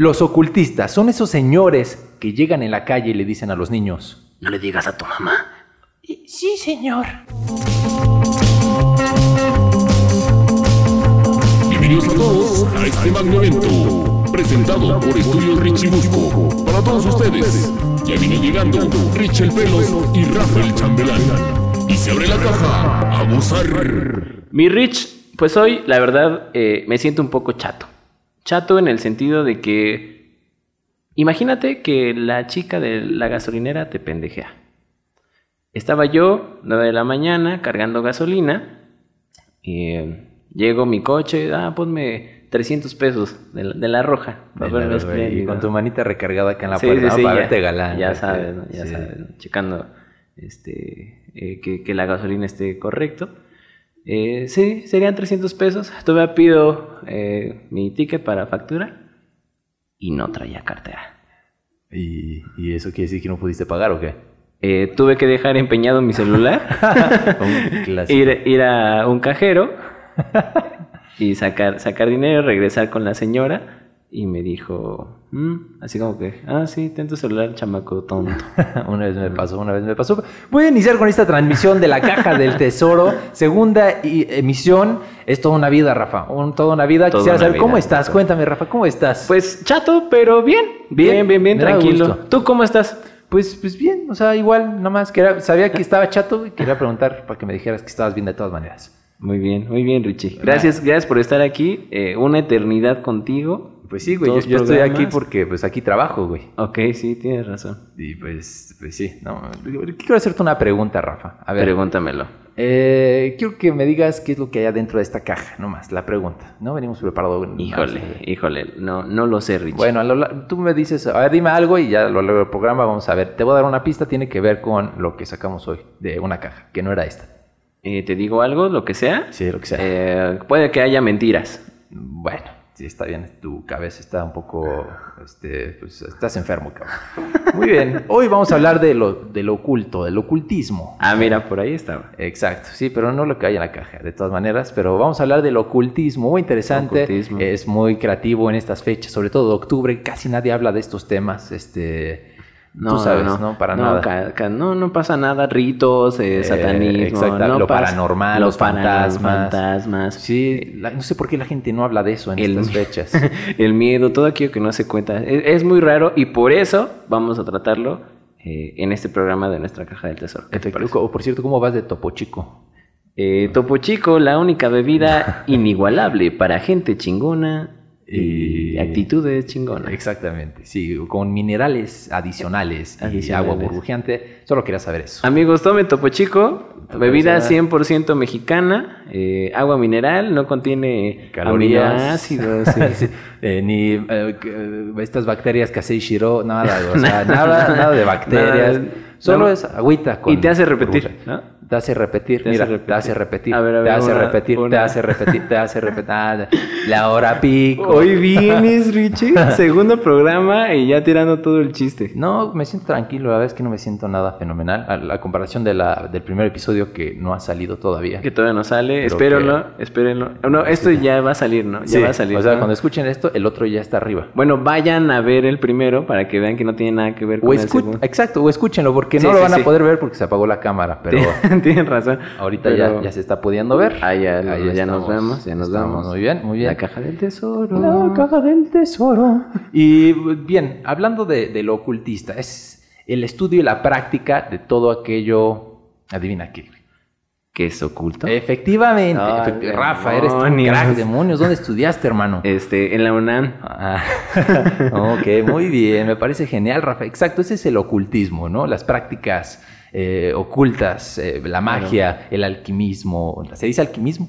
Los ocultistas son esos señores que llegan en la calle y le dicen a los niños, No le digas a tu mamá. Sí, señor. Bienvenidos a todos a este magno evento, presentado por Estudios Richie Busco. Para todos ustedes, ya viene llegando Rich el Pelos y Rafael Chambelán. Y se abre la caja a gozar. Mi Rich, pues hoy, la verdad, eh, me siento un poco chato. Chato en el sentido de que. Imagínate que la chica de la gasolinera te pendejea. Estaba yo, 9 de la mañana, cargando gasolina. Y eh, llego mi coche, ah, ponme 300 pesos de la, de la roja. para y con tu manita recargada acá en la Sí, puerta, sí, ¿no? sí, para ya, verte galán. Ya este, sabes, ¿no? ya sabes, ¿no? checando este, eh, que, que la gasolina esté correcto. Eh, sí, serían 300 pesos. Todavía pido eh, mi ticket para factura y no traía cartera. ¿Y, y eso quiere decir que no pudiste pagar o qué? Eh, tuve que dejar empeñado mi celular, ir, ir a un cajero y sacar, sacar dinero, regresar con la señora y me dijo, "Mm", así como que, ah, sí, ten tu celular, chamaco tonto. una vez me pasó, una vez me pasó. Voy a iniciar con esta transmisión de la Caja del Tesoro. Segunda emisión. Es toda una vida, Rafa. Un- toda una vida. Toda Quisiera una saber vida, cómo estás. Rafa. Cuéntame, Rafa, ¿cómo estás? Pues chato, pero bien, bien, bien, bien, da tranquilo. ¿Tú cómo estás? Pues, pues bien, o sea, igual, nada más. Sabía que estaba chato y quería preguntar para que me dijeras que estabas bien de todas maneras. Muy bien, muy bien, Richie. Gracias, gracias por estar aquí. eh, una eternidad contigo. Pues sí, güey, yo, estoy aquí porque pues aquí trabajo, güey. Ok, sí, tienes razón. Y pues, pues sí, no. Quiero hacerte una pregunta, Rafa. A ver, Pregúntamelo. eh, quiero que me digas qué es lo que hay adentro de esta caja, nomás, la pregunta. No venimos preparados. Híjole, híjole, no, no lo sé, Richie. Bueno, lo tú me dices, a ver, dime algo y ya lo largo del programa vamos a ver. Te voy a dar una pista, tiene que ver con lo que sacamos hoy de una caja, que no era esta. Eh, ¿Te digo algo, lo que sea? Sí, lo que sea. Eh, puede que haya mentiras. Bueno, sí, está bien, tu cabeza está un poco, este, pues estás enfermo, cabrón. Muy bien, hoy vamos a hablar de lo, de lo oculto, del ocultismo. Ah, mira, por ahí estaba. Exacto, sí, pero no lo que hay en la caja, de todas maneras. Pero vamos a hablar del ocultismo, muy interesante. Ocultismo. Es muy creativo en estas fechas, sobre todo de octubre. Casi nadie habla de estos temas. Este, tú sabes, ¿no? Para no, nada. no, no pasa nada. Ritos, eh, Eh, satanismo. exacto, no lo paranormal, lo los fantasmas. fantasmas. Sí, la- no sé por qué la gente no habla de eso en El- estas fechas. el miedo, todo aquello que no se cuenta. Es, es muy raro y por eso vamos a tratarlo eh, en este programa de nuestra caja del tesoro. ¿Qué te? O, Por cierto, ¿cómo vas de Topo Chico? Topo Chico, la única bebida inigualable para gente chingona y Y- actitudes chingonas. Exactamente, sí, con minerales adicionales, y Adicionales. agua burbujeante. Solo quería saber eso. Amigos, tome Topo Chico, Topo bebida Chico. 100% mexicana, eh, agua mineral, no contiene calorías, sí. Sí, eh, ni eh, eh, estas bacterias que hace Shiro, nada, o sea, nada, nada de bacterias. Nada, Solo nada. es agüita con Y te hace repetir, burbuja. ¿no? Te hace repetir, Te hace repetir. te hace repetir, A ver, a te hace una- repetir, te hace repetir, te hace repetir. La hora pico. Hoy vienes, Richie, segundo programa y ya tirando todo el chiste. No, me siento tranquilo, la verdad es que no me siento nada fenomenal. A la comparación de la, del primer episodio que no ha salido todavía. Que todavía no sale, espérenlo, espérenlo. No, esto ya va a salir, ¿no? Ya Sí, va a salir. O sea, ¿no? cuando escuchen esto, el otro ya está arriba. Bueno, vayan a ver el primero para que vean que no tiene nada que ver O con el escu- segundo. exacto, o escúchenlo, porque Sí, no lo van a poder ver porque se apagó la cámara, pero Tienen razón. ahorita ya, ya se está pudiendo ver. Ah, ya, nos vemos, ya nos vemos. Muy bien, muy bien. La caja del tesoro. La caja del tesoro. Y bien, hablando de, de lo ocultista, es el estudio y la práctica de todo aquello. Adivina qué. ¿Qué es oculto? Efectivamente, Rafa, eres un crack, demonios. ¿Dónde estudiaste, hermano? Este, en la UNAM. Ah, ok, muy bien, me parece genial, Rafa. Exacto, ese es el ocultismo, ¿no? Las prácticas eh, ocultas, eh, la magia, el alquimismo. ¿Se dice alquimismo?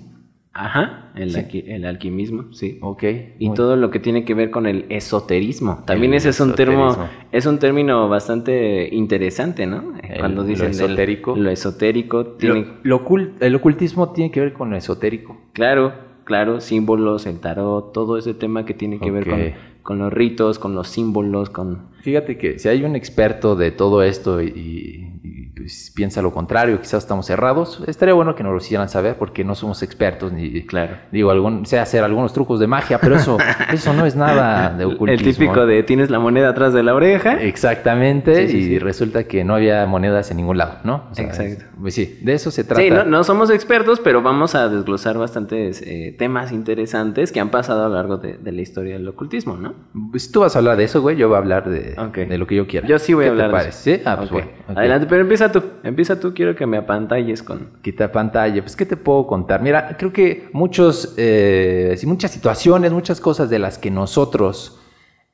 Ajá, el, Sí. alqui- el alquimismo, sí. Ok. Y muy- todo lo que tiene que ver con el esoterismo. También El ese es un termo, es un término bastante interesante, ¿no? El- Cuando lo dicen del- esotérico. lo esotérico tiene, Lo- lo ocul- el ocultismo tiene que ver con lo esotérico. claro, claro, símbolos, el tarot, todo ese tema que tiene que ver con, con los ritos, con los símbolos, con Fíjate que si hay un experto de todo esto y, y- y pues, piensa lo contrario, quizás estamos cerrados, estaría bueno que nos lo hicieran saber porque no somos expertos ni, Claro. digo, algún, sé hacer algunos trucos de magia, pero eso, eso no es nada de ocultismo. El típico de tienes la moneda atrás de la oreja. Exactamente, Sí, sí, y sí. resulta que no había monedas en ningún lado, ¿no? O sea, Exacto. pues sí, de eso se trata. Sí, no, no somos expertos, pero vamos a desglosar bastantes eh, temas interesantes que han pasado a lo largo de, de la historia del ocultismo, ¿no? Pues tú vas a hablar de eso, güey, yo voy a hablar de, De lo que yo quiera. Yo sí voy a ¿Qué te hablar de parece? Ah, pues bueno. Adelante, pero empieza tú. Empieza tú, quiero que me apantalles con... Quita pantalla. Pues, ¿qué te puedo contar? Mira, creo que muchos, eh, muchas situaciones, muchas cosas de las que nosotros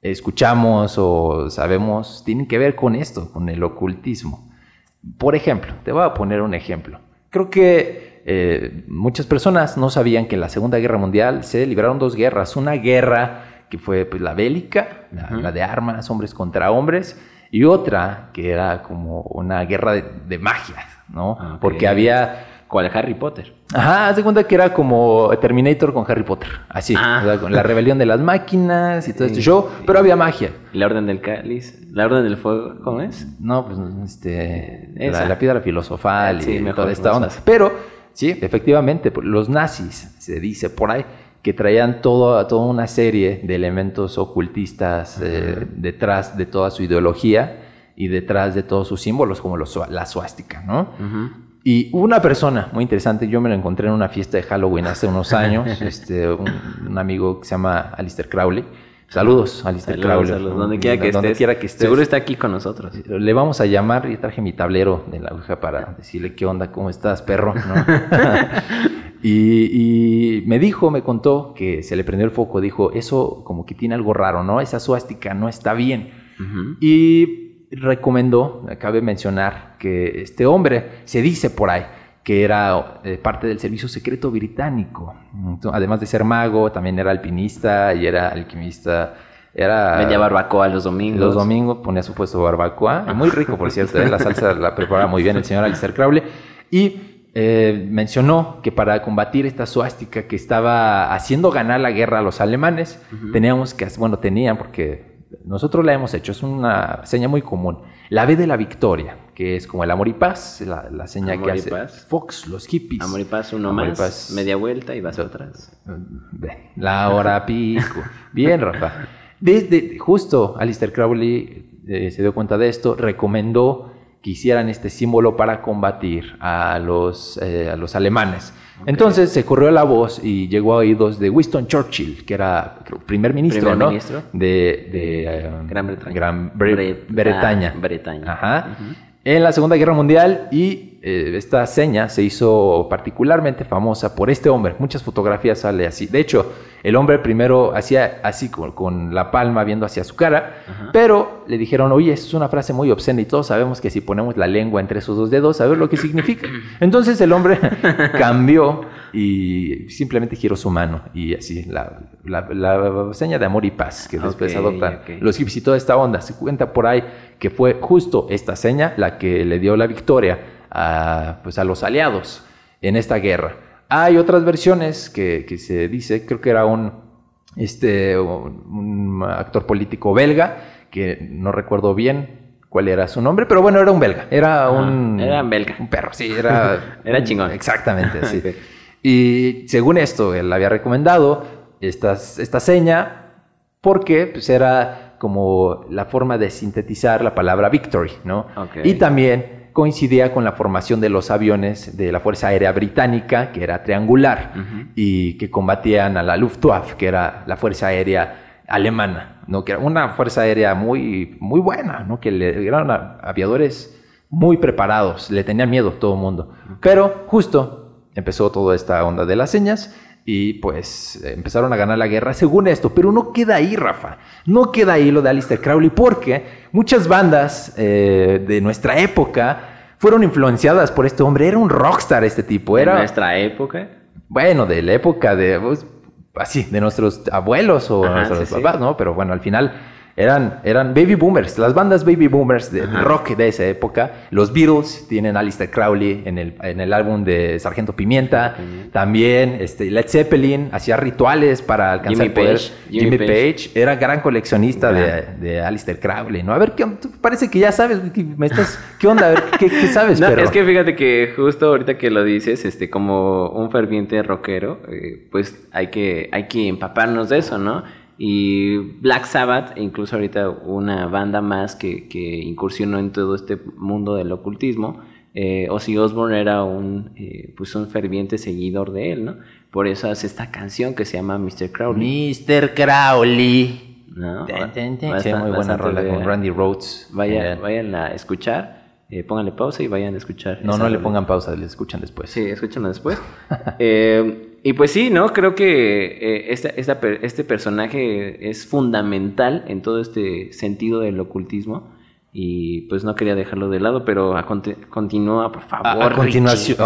escuchamos o sabemos tienen que ver con esto, con el ocultismo. Por ejemplo, te voy a poner un ejemplo. Creo que eh, muchas personas no sabían que en la Segunda Guerra Mundial se libraron dos guerras. Una guerra que fue pues, la bélica, la, de armas, hombres contra hombres, y otra que era como una guerra de, de magia, ¿no? Ok. Porque había ¿Cuál? Harry Potter. Ajá, haz de cuenta que era como Terminator con Harry Potter. Así. Ah. o sea, con la rebelión de las máquinas y todo este Sí, show. sí. Pero había magia. La Orden del Cáliz. La Orden del Fuego. ¿Cómo es? No, pues este. La, la piedra filosofal Sí, y mejor, toda esta onda. Pero, sí, efectivamente, pues, los nazis, se dice por ahí, que traían todo, toda una serie de elementos ocultistas eh, detrás de toda su ideología y detrás de todos sus símbolos, como los, la suástica, ¿no? Ujú. Y hubo una persona muy interesante, yo me lo encontré en una fiesta de Halloween hace unos años, este, un, un amigo que se llama Alistair Crowley. Saludos, Alistair Saludos, Crowley. saludos. Donde quiera que Donde estés. quiera que estés. Seguro está aquí con nosotros. Le vamos a llamar y traje mi tablero de la aguja para decirle qué onda, cómo estás, perro, ¿no? y, y me dijo, me contó que se le prendió el foco, dijo, eso como que tiene algo raro, ¿no? Esa suástica no está bien. Ujú. Y recomendó, cabe mencionar, que este hombre se dice por ahí que era eh, parte del servicio secreto británico. Entonces, además de ser mago, también era alpinista y era alquimista. Era Vendía barbacoa los domingos. los domingos ponía su puesto barbacoa. Muy rico, por cierto. ¿eh? La salsa la prepara muy bien el señor Alistair Crowley. Y eh, mencionó que para combatir esta suástica que estaba haciendo ganar la guerra a los alemanes, teníamos que, hacer- bueno, tenían, porque nosotros la hemos hecho, es una seña muy común. La B de la victoria, que es como el amor y paz, la, la seña Amor que hace paz. Fox, los hippies. Amor y paz, uno Amor más. paz. Media vuelta y vas atrás. La hora pico. Bien, Rafa. Desde justo Alistair Crowley eh, se dio cuenta de esto, recomendó que hicieran este símbolo para combatir a los, eh, a los alemanes. Entonces se corrió la voz y llegó a oídos de Winston Churchill, que era creo, primer ministro, Primer ¿no? ministro. de, de, eh, Gran Bretaña. Gran Bre- Bret- Bretaña. ah, Bretaña. Ajá. En la Segunda Guerra Mundial y eh, esta seña se hizo particularmente famosa por este hombre. Muchas fotografías sale así. De hecho, el hombre primero hacía así con, con la palma viendo hacia su cara, Ajá. pero le dijeron, oye, es una frase muy obscena y todos sabemos que si ponemos la lengua entre esos dos dedos, a ver lo que significa. Entonces el hombre cambió y simplemente giró su mano y así, la, la- la seña de amor y paz que después Ok, adoptan ok. los hippies y toda esta onda. Se cuenta por ahí que fue justo esta seña la que le dio la victoria a, pues, a los aliados en esta guerra. Hay otras versiones que, que se dice, creo que era un, este, un, un actor político belga, que no recuerdo bien cuál era su nombre, pero bueno, era un belga, era un... era belga. Un perro, sí, era... Era chingón. Exactamente, sí. Y según esto, él había recomendado estas, esta seña porque pues, era como la forma de sintetizar la palabra victory, ¿no? Y también coincidía con la formación de los aviones de la Fuerza Aérea Británica, que era triangular, y que combatían a la Luftwaffe, que era la Fuerza Aérea alemana, ¿no? Que era una fuerza aérea muy, muy buena, ¿no? Que le, eran aviadores muy preparados, le tenían miedo todo el mundo. Pero justo empezó toda esta onda de las señas y pues empezaron a ganar la guerra según esto. Pero no queda ahí, Rafa. No queda ahí lo de Alistair Crowley porque muchas bandas eh, de nuestra época fueron influenciadas por este hombre. Era un rockstar este tipo. Era, nuestra época. bueno, de la época de, pues, así, de nuestros abuelos o Ajá, nuestros sí, sí. papás, ¿no? Pero bueno, al final Eran, eran baby boomers, las bandas baby boomers de rock de esa época. Los Beatles tienen Alistair Crowley en el, en el álbum de Sargento Pimienta. También este, Led Zeppelin hacía rituales para alcanzar Jimmy el poder. Page, Jimmy, Jimmy Page. Page. era gran coleccionista de, de Alistair Crowley, ¿no? A ver, ¿qué, parece que ya sabes, me estás, ¿qué onda? A ver, ¿qué, qué sabes? No, pero... es que fíjate que justo ahorita que lo dices, este, como un ferviente rockero, eh, pues hay que, hay que empaparnos de eso, ¿no? Y Black Sabbath, e incluso ahorita una banda más que, que incursionó en todo este mundo del ocultismo, eh, Ozzy Osbourne era un, eh, pues un ferviente seguidor de él, ¿no? Por eso hace esta canción que se llama Mr. Crowley. Mr. Crowley. ¿no? Ten, ten, ten. Sí, Bastante- muy buena rola con. Randy Rhodes. Vaya, Eh, vayan a escuchar, eh, pónganle pausa y vayan a escuchar. no, no le pongan pausa, le escuchan después. Sí, escúchenlo después. Eh, y pues sí, ¿no? Creo que eh, esta- este personaje es fundamental en todo este sentido del ocultismo. Y pues no quería dejarlo de lado, pero a conti- continúa, por favor. A, a continuación.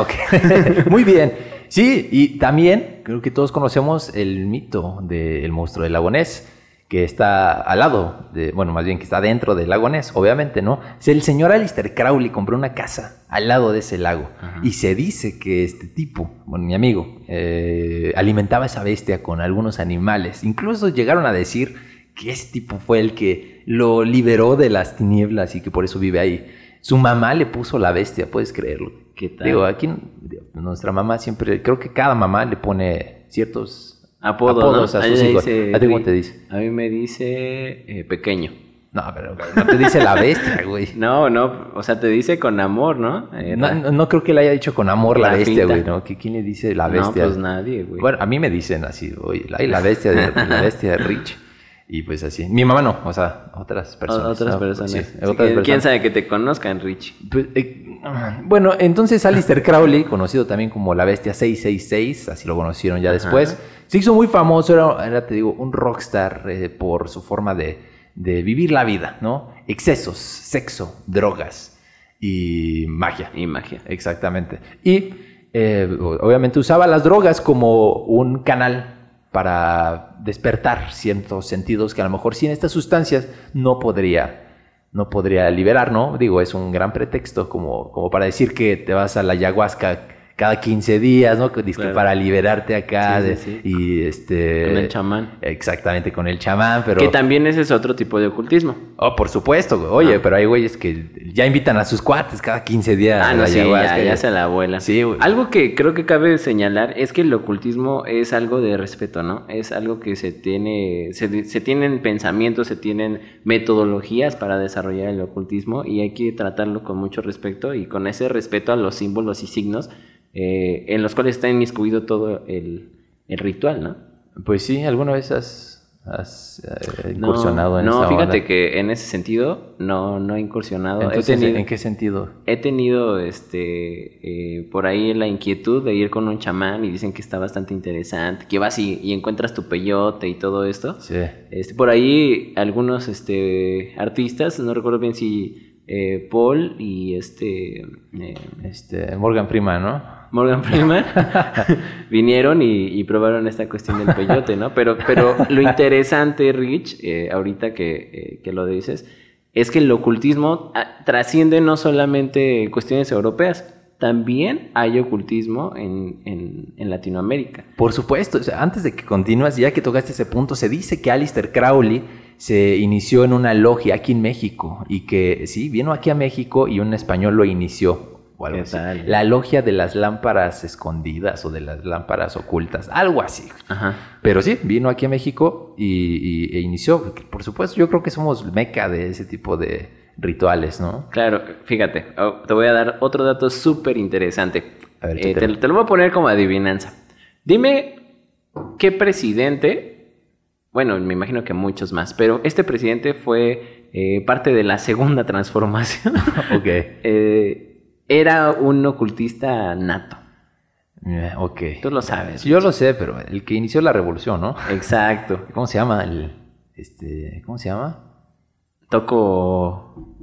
Muy bien. Sí, y también creo que todos conocemos el mito del monstruo del lago Ness, que está al lado, de, bueno, más bien que está dentro del lago Ness, obviamente, ¿no? El señor Alistair Crowley compró una casa al lado de ese lago y se dice que este tipo, bueno, mi amigo, eh, alimentaba esa bestia con algunos animales. Incluso llegaron a decir que ese tipo fue el que lo liberó de las tinieblas y que por eso vive ahí. Su mamá le puso la bestia, puedes creerlo. ¿Qué tal? Digo, aquí nuestra mamá siempre, creo que cada mamá le pone ciertos Apodo, apodos ¿no? a sus me hijos. dice ¿A ti cómo te dice? A mí me dice eh, pequeño. No, pero no te dice la bestia, güey. No, no, o sea, te dice con amor, ¿no? Eh, No, no, no creo que le haya dicho con amor la, La bestia, güey, ¿no? ¿Que ¿Quién le dice la no, bestia? pues nadie, güey. Bueno, a mí me dicen así, oye, la, la bestia de, la bestia de Rich. Y pues así. Mi mamá no, o sea, otras O- personas. otras ¿no? personas. Sí, Sí, otras ¿quién- personas. ¿Quién sabe que te conozcan, Rich? Pues, eh, bueno, entonces Alistair Crowley, conocido también como la bestia 666, así lo conocieron ya después, se hizo muy famoso, era, era, te digo, un rockstar eh, por su forma de, de vivir la vida, ¿no? Excesos, sexo, drogas y magia. Y magia. Exactamente. Y eh, obviamente usaba las drogas como un canal para despertar ciertos sentidos que a lo mejor sin estas sustancias no podría, no podría liberar, ¿no? Digo, es un gran pretexto como, como para decir que te vas a la ayahuasca cada 15 días, ¿no? Que dizque Claro. Para liberarte acá Sí, de- sí, sí. y este... Con el chamán. Exactamente, con el chamán, pero... Que también ese es otro tipo de ocultismo. Oh, por supuesto, güey. Oye, Ah. pero hay güeyes que ya invitan a sus cuates cada 15 días. Ah, a no, la sí, ya, ya se la abuela. Sí, güey. Algo que creo que cabe señalar es que el ocultismo es algo de respeto, ¿no? Es algo que se tiene, se, se tienen pensamientos, se tienen metodologías para desarrollar el ocultismo y hay que tratarlo con mucho respeto y con ese respeto a los símbolos y signos eh, en los cuales está inmiscuido todo el, el ritual, ¿no? Pues sí, ¿alguna vez has, has, eh, No, incursionado en no, esa fíjate onda? que en ese sentido no, no he incursionado. He Entonces, tenido- ¿en qué sentido? He tenido este eh, por ahí la inquietud de ir con un chamán y dicen que está bastante interesante, que vas y, y encuentras tu peyote y todo esto. Sí. Este, por ahí algunos este, artistas, no recuerdo bien si eh, Paul y este Este, Morgan Freeman, ¿no? Morgan Freeman vinieron y, y probaron esta cuestión del peyote, ¿no? Pero, pero lo interesante, Rich, eh, ahorita que, eh, que lo dices, es que el ocultismo ah, trasciende no solamente cuestiones europeas, también hay ocultismo en, en, en Latinoamérica. Por supuesto. O sea, antes de que continúes, ya que tocaste ese punto, se dice que Alistair Crowley se inició en una logia aquí en México y que sí, vino aquí a México y un español lo inició. O algo ¿Qué así. tal? La logia de las lámparas escondidas o de las lámparas ocultas, algo así. Ajá. Pero sí, vino aquí a México y, y- e inició. Por supuesto, yo creo que somos meca de ese tipo de rituales, ¿no? Claro, fíjate, oh, te voy a dar otro dato súper interesante. A ver, Eh, te, te lo voy a poner como adivinanza. Dime qué presidente, bueno, me imagino que muchos más, pero este presidente fue eh, parte de la segunda transformación. ok. Eh, era un ocultista nato. Eh, Ok. Tú lo sabes. Yo lo sé, pero el que inició la revolución, ¿no? Exacto. ¿Cómo se llama? El, este, ¿Cómo se llama? Toco...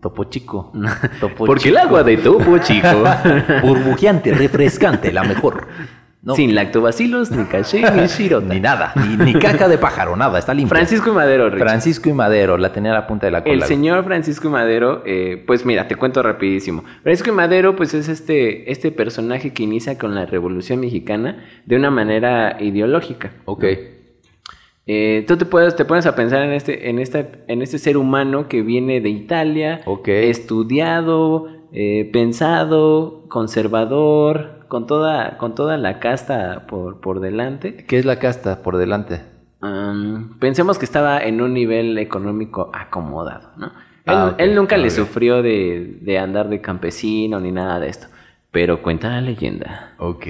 Topo Chico. Topo Porque el agua de topo, chico. Burbujeante, refrescante, la mejor. No. Sin lactobacilos, ni caché, ni shirota. Ni nada, ni, ni caca de pájaro, nada, está limpio. Francisco y Madero. Francisco y Madero, la tenía a la punta de la cola. El señor Francisco y Madero, eh, pues mira, te cuento rapidísimo. Francisco y Madero, pues es este, este personaje que inicia con la Revolución Mexicana de una manera ideológica. Ok. Eh, tú te puedes, te pones a pensar en este, en esta, en este ser humano que viene de Italia, Ok. estudiado, eh, pensado, conservador, con toda, con toda la casta por, por delante. ¿Qué es la casta por delante? Pensemos que estaba en un nivel económico acomodado, ¿no? Él, Ah, él nunca le sufrió de, de andar de campesino ni nada de esto. Pero cuenta la leyenda Ok.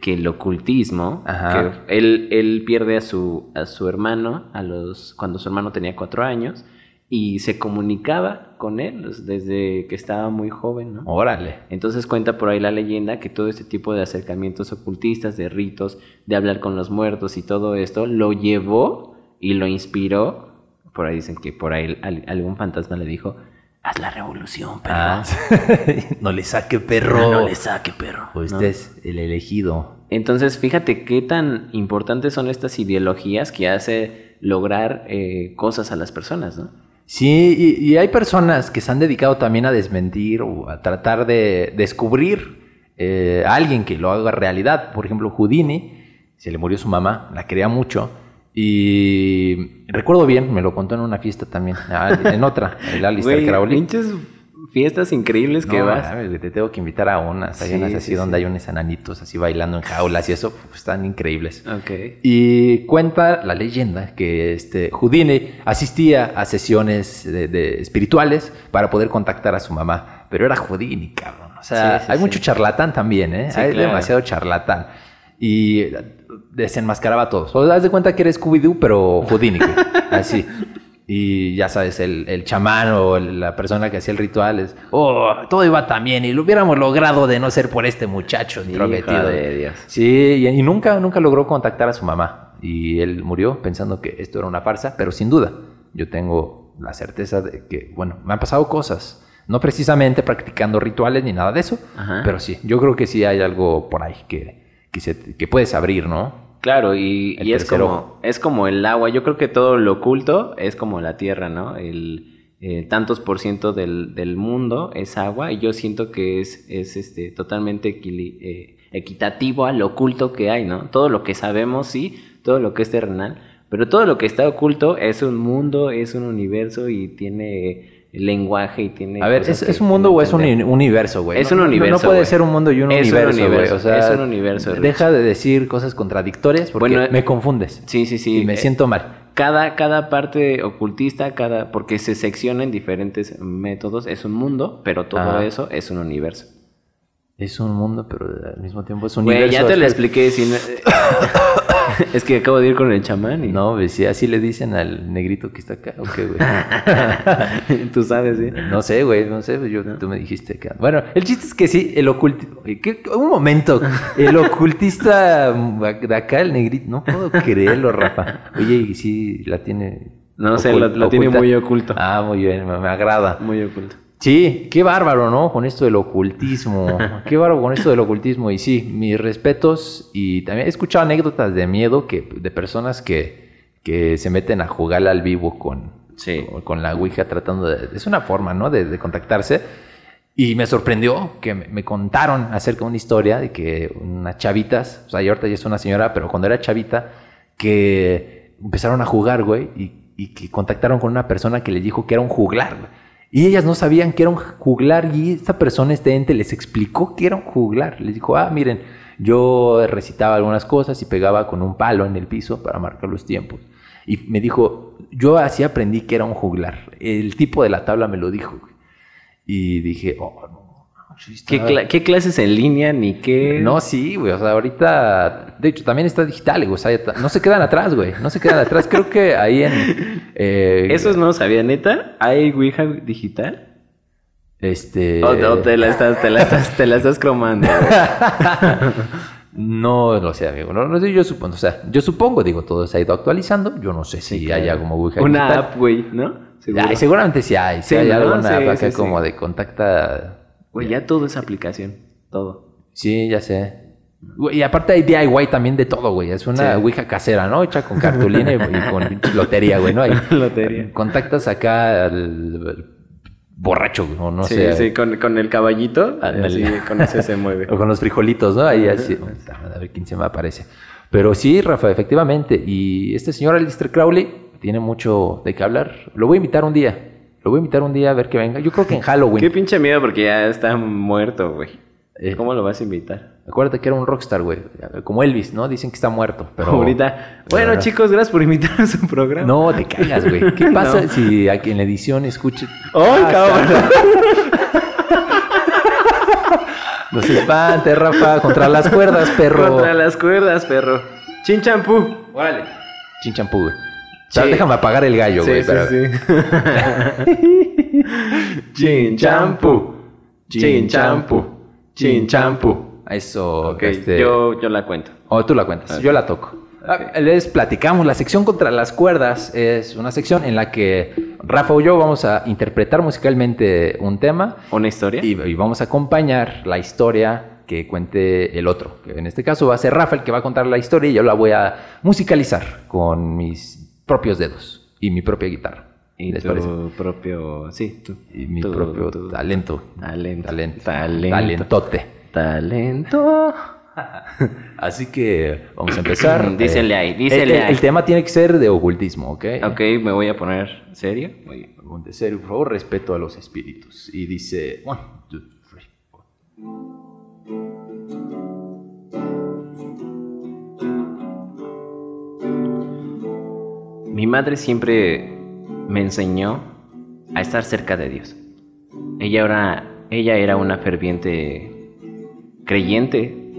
que el ocultismo, Ajá. que él, él pierde a su, a su hermano a los, cuando su hermano tenía cuatro años y se comunicaba con él desde que estaba muy joven, ¿no? Órale. Entonces cuenta por ahí la leyenda que todo este tipo de acercamientos ocultistas, de ritos, de hablar con los muertos y todo esto, lo llevó y lo inspiró. Por ahí dicen que por ahí al- algún fantasma le dijo, haz la revolución, perro. Ah, no le saque perro. No le saque, perro. Pues ¿no? Usted es el elegido. Entonces, fíjate qué tan importantes son estas ideologías que hace lograr eh, cosas a las personas, ¿no? Sí, y, y hay personas que se han dedicado también a desmentir o a tratar de descubrir eh, a alguien que lo haga realidad. Por ejemplo, Houdini, se le murió su mamá, la quería mucho. Y recuerdo bien, me lo contó en una fiesta también, ah, en otra, el Alistair Crowley. pinches fiestas increíbles que No, vas. mames, güey, te tengo que invitar a unas. Hay Sí, unas así sí, donde sí. hay unos enanitos así bailando en jaulas y eso, pues, están increíbles. Ok. Y cuenta la leyenda que este Houdini asistía a sesiones de, de espirituales para poder contactar a su mamá. Pero era Houdini, cabrón. O sea, hay mucho charlatán también, ¿eh? Sí, hay claro. demasiado charlatán. Y desenmascaraba a todos. O das de cuenta que eres Scooby-Doo, pero Houdini. Así. Y ya sabes, el, el chamán o el- la persona que hacía el ritual es, oh, todo iba tan bien y lo hubiéramos logrado de no ser por este muchacho intrometido. De Dios. Sí, y, y nunca, nunca logró contactar a su mamá. Y él murió pensando que esto era una farsa, pero sin duda, yo tengo la certeza de que, bueno, me han pasado cosas. No precisamente practicando rituales ni nada de eso, Ajá. pero sí, yo creo que sí hay algo por ahí que, que, se- que puedes abrir, ¿no? Claro, y, y es, como, es como el agua. Yo creo que todo lo oculto es como la tierra, ¿no? El eh, tantos por ciento del, del mundo es agua y yo siento que es, es este, totalmente equili- eh, equitativo a lo oculto que hay, ¿no? Todo lo que sabemos, sí, todo lo que es terrenal, pero todo lo que está oculto es un mundo, es un universo y tiene lenguaje y tiene... A ver, ¿es, un mundo o es un universo, güey? Es un universo, No, puede güey. ser un mundo y un Es un universo, güey. universo, O sea, es un universo, Rich. Deja de decir cosas contradictorias porque Bueno, me confundes. Sí, sí, sí. y me eh, siento mal. Cada, cada parte ocultista, cada, porque se secciona en diferentes métodos, es un mundo, pero todo Ajá. eso es un universo. Es un mundo, pero al mismo tiempo es un Güey, universo. ya te lo expliqué. si no- es que acabo de ir con el chamán y No, pues sí, así le dicen al negrito que está acá, ¿o qué, güey? tú sabes, ¿sí? No sé, güey, no sé, yo, tú me dijiste que... Bueno, el chiste es que sí, el ocultista... Un momento, el ocultista de acá, el negrito, no puedo creerlo, Rafa. Oye, y sí, la tiene... No sé, lo tiene oculta. muy oculto. Ah, muy bien, me, me agrada. Muy oculto. Sí, qué bárbaro, ¿no? Con esto del ocultismo. Qué bárbaro con esto del ocultismo. Y sí, mis respetos. Y también he escuchado anécdotas de miedo que, de personas que, que se meten a jugar al vivo con, Sí. con, con la Ouija tratando de... Es una forma, ¿no? De, de contactarse. Y me sorprendió que me, me contaron acerca de una historia de que unas chavitas, o sea, ahorita ya es una señora, pero cuando era chavita, que empezaron a jugar, güey, y, y que contactaron con una persona que les dijo que era un juglar, güey. Y ellas no sabían que era un juglar y esta persona, este ente, les explicó que era un juglar. Les dijo, ah, miren, yo recitaba algunas cosas y pegaba con un palo en el piso para marcar los tiempos. Y me dijo, yo así aprendí que era un juglar. El tipo de la tabla me lo dijo. Y dije, oh, no. Sí ¿Qué, cla- qué clases en línea ni qué? No, sí, güey. O sea, ahorita, de hecho, también está digital, güey. O sea, no se quedan atrás, güey. No se quedan atrás. Creo que ahí en... eh, Eso no sabía, neta. ¿Hay Ouija digital? Este... O, o te la estás, te la estás, te la estás cromando. No lo sé, amigo. No, no sé, yo supongo. O sea, yo supongo, digo, todo se ha ido actualizando. Yo no sé si claro. haya como Ouija Una digital. app, güey, ¿no? Ay, seguramente sí hay. Sí, Sí, hay ¿no? alguna Sí, app acá sí, sí. como de contacta... Güey, ya todo es aplicación. Todo. Sí, ya sé. Y aparte hay DIY también de todo, güey. Es una Sí. ouija casera, ¿no? Hecha con cartulina y, y con lotería, güey, ¿no? Ahí, Lotería. Contactas acá al, borracho, güey, o no sí, sé. sí, con, con el caballito, así, con ese se mueve. O con los frijolitos, ¿no? Ahí así. A ver quién se me aparece. Pero sí, Rafa, efectivamente. Y este señor Alistair Crowley tiene mucho de qué hablar. Lo voy a invitar un día. Lo voy a invitar un día a ver que venga. Yo creo que en Halloween. Qué pinche miedo porque ya está muerto, güey. Eh. ¿Cómo lo vas a invitar? Acuérdate que era un rockstar, güey. Como Elvis, ¿no? Dicen que está muerto. Pero Ahorita. Bueno, Pero- chicos, gracias por invitarme a su programa. No, te cagas, güey. ¿Qué pasa No. si aquí en la edición escuche... ¡Ay, Ah, cabrón! No se espante, Rafa. Contra las cuerdas, perro. Contra las cuerdas, perro. Chin champú. Órale. Chinchampú, güey. Sí. Déjame apagar el gallo, Sí, güey. sí, pero- sí. Chin champú. Chin champú. Chin champú. Eso. Ok, este- yo, yo la cuento. O tú la cuentas, yo la toco. Ah, Les platicamos, la sección contra las cuerdas es una sección en la que Rafa o yo vamos a interpretar musicalmente un tema ¿Una historia? y, y vamos a acompañar la historia que cuente el otro. Que en este caso va a ser Rafa el que va a contar la historia y yo la voy a musicalizar con mis propios dedos y mi propia guitarra. Y ¿Les tu parece? propio... Sí, tú. Y mi tu- propio tu- talento. Talento. Talento. Talento. Talentote. Talento. Así que vamos a empezar. Dísele Eh, ahí, dísele el, el- ahí. el tema tiene que ser de ocultismo, ¿ok? Ok, me voy a poner serio. Oye, Ponte serio, por favor, respeto a los espíritus. Y dice, one, Mi madre siempre me enseñó a estar cerca de Dios. Ella era, ella era una ferviente creyente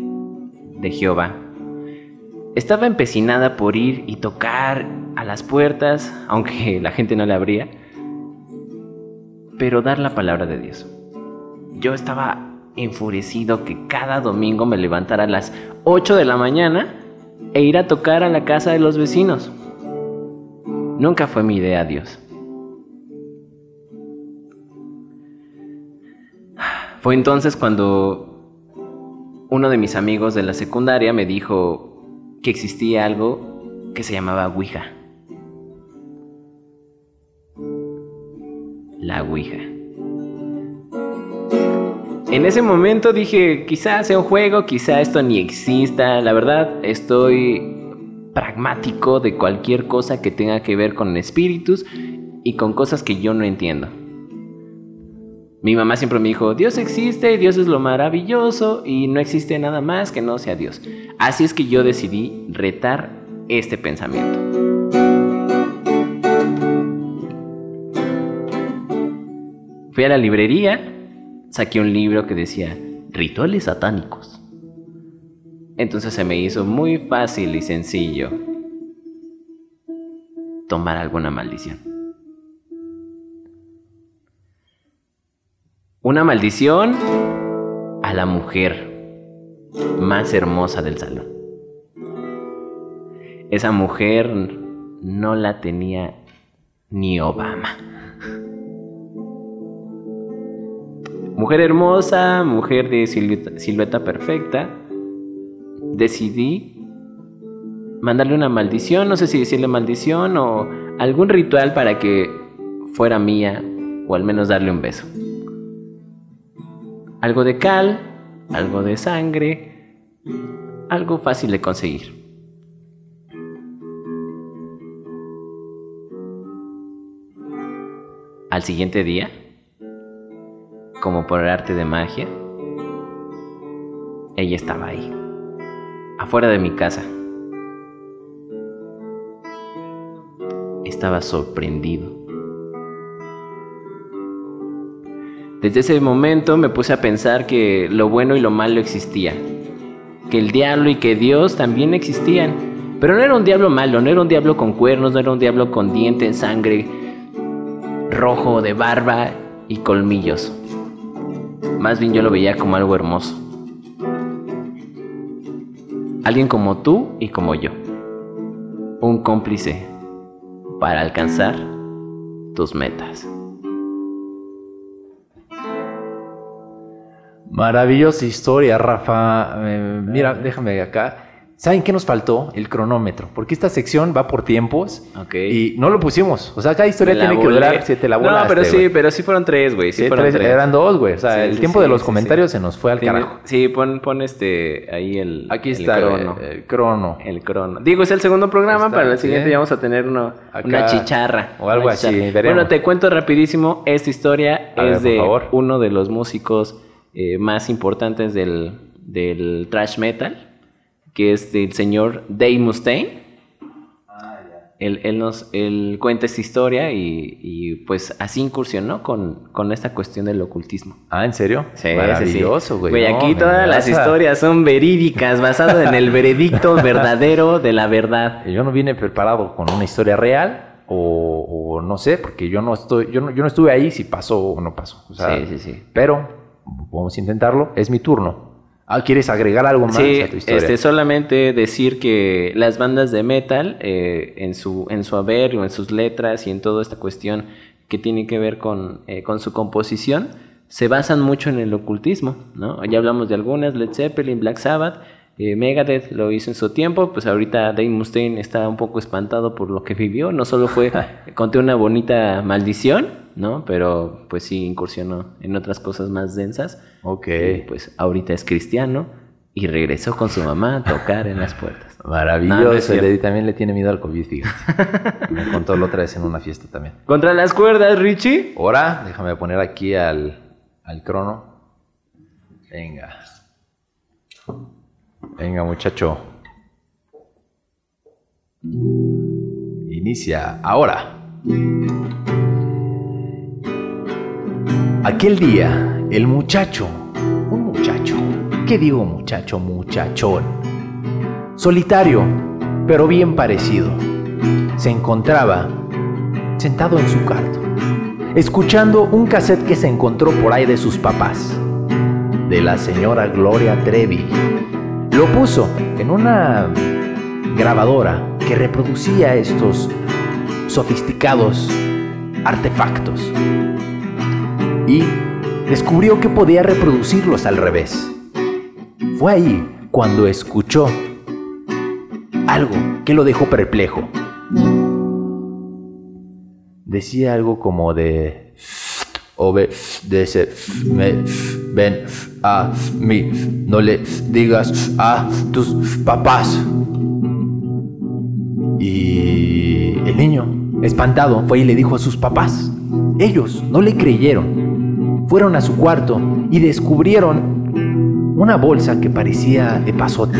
de Jehová. Estaba empecinada por ir y tocar a las puertas, aunque la gente no le abría, pero dar la palabra de Dios. Yo estaba enfurecido que cada domingo me levantara a las 8 de la mañana e ir a tocar a la casa de los vecinos. Nunca fue mi idea Dios. Fue entonces cuando uno de mis amigos de la secundaria me dijo que existía algo que se llamaba Ouija. La Ouija. En ese momento dije, quizás sea un juego, quizá esto ni exista. La verdad, estoy pragmático de cualquier cosa que tenga que ver con espíritus y con cosas que yo no entiendo. Mi mamá siempre me dijo, Dios existe, Dios es lo maravilloso y no existe nada más que no sea Dios. Así es que yo decidí retar este pensamiento. Fui a la librería, saqué un libro que decía Rituales satánicos. Entonces se me hizo muy fácil y sencillo tomar alguna maldición. Una maldición a la mujer más hermosa del salón. Esa mujer no la tenía ni Obama. Mujer hermosa, mujer de silueta, perfecta. Decidí mandarle una maldición, no sé si decirle maldición o algún ritual para que fuera mía o al menos darle un beso. Algo de cal, algo de sangre, algo fácil de conseguir. Al siguiente día, como por arte de magia, ella estaba ahí, afuera de mi casa. Estaba sorprendido. Desde ese momento me puse a pensar que lo bueno y lo malo existía, que el diablo y que Dios también existían, pero no era un diablo malo, no era un diablo con cuernos, no era un diablo con dientes, sangre, rojo, de barba y colmillos. Más bien yo lo veía como algo hermoso. Alguien como tú y como yo. Un cómplice para alcanzar tus metas. Maravillosa historia, Rafa. Eh, mira, déjame acá. ¿Saben qué nos faltó? El cronómetro. Porque esta sección va por tiempos. Ok. Y no lo pusimos. O sea, cada historia tiene que durar siete la No, pero sí, pero sí fueron tres, güey. Sí, Sí, fueron tres- tres. eran dos, güey. O sea, Sí, el sí, tiempo de los comentarios se nos fue al carajo. Sí, pon, pon este ahí el, Aquí está el crono. el crono. El crono. Digo, es el segundo programa. Está, para el siguiente ya vamos a tener uno- Acá. una chicharra. O algo así, veremos. Bueno, te cuento rapidísimo. Esta historia A es de favor. uno de los músicos eh, más importantes del, del thrash metal, que es el señor Dave Mustaine. Él, él nos él cuenta esta historia y, y, pues así incursionó con, con esta cuestión del ocultismo. Ah, ¿en serio? Sí, Maravilloso, sí. güey. No, aquí todas las historias son verídicas, basado en el veredicto verdadero de la verdad. Yo no vine preparado con una historia real o, o no sé, porque yo no estoy, yo no, yo no estuve ahí si pasó o no pasó. O sea, Sí, sí, sí. Pero vamos a intentarlo. Es mi turno. Ah, ¿quieres agregar algo más Sí, a tu historia? este, solamente decir que las bandas de metal, eh, en, su, en su haber o en sus letras y en toda esta cuestión que tiene que ver con, eh, con su composición, se basan mucho en el ocultismo, ¿no? Ya hablamos de algunas, Led Zeppelin, Black Sabbath, eh, Megadeth lo hizo en su tiempo, pues ahorita Dave Mustaine está un poco espantado por lo que vivió, no solo fue, conté una bonita maldición, ¿no? Pero pues sí incursionó en otras cosas más densas. Ok. Y, pues ahorita es cristiano y regresó con su mamá a tocar en las puertas. No, no Maravilloso. cierto. Él también le tiene miedo al COVID, fíjate. Me contó la otra vez en una fiesta también. Contra las cuerdas, Richie. Ahora, déjame poner aquí al, al crono. Venga. Venga, muchacho. Inicia ahora. Aquel día, el muchacho, un muchacho, ¿qué digo muchacho? Muchachón. Solitario, pero bien parecido. Se encontraba sentado en su cuarto, escuchando un cassette que se encontró por ahí de sus papás, de la señora Gloria Trevi. Lo puso en una grabadora que reproducía estos sofisticados artefactos y descubrió que podía reproducirlos al revés. Fue ahí cuando escuchó algo que lo dejó perplejo. Decía algo como de obedece, me, ven a mí, no le digas a tus papás. Y el niño, espantado, fue y le dijo a sus papás. Ellos no le creyeron. Fueron a su cuarto y descubrieron una bolsa que parecía de pasote.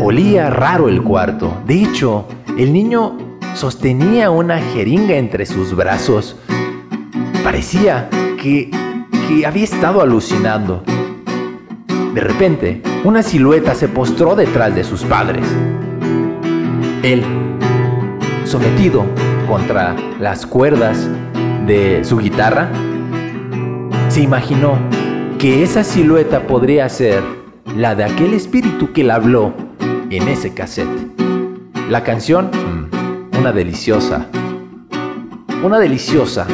Olía raro el cuarto. De hecho, el niño sostenía una jeringa entre sus brazos. Parecía que, que había estado alucinando. De repente, una silueta se postró detrás de sus padres. Él, sometido contra las cuerdas de su guitarra, se imaginó que esa silueta podría ser la de aquel espíritu que le habló en ese cassette. La canción, mm, una deliciosa, una deliciosa,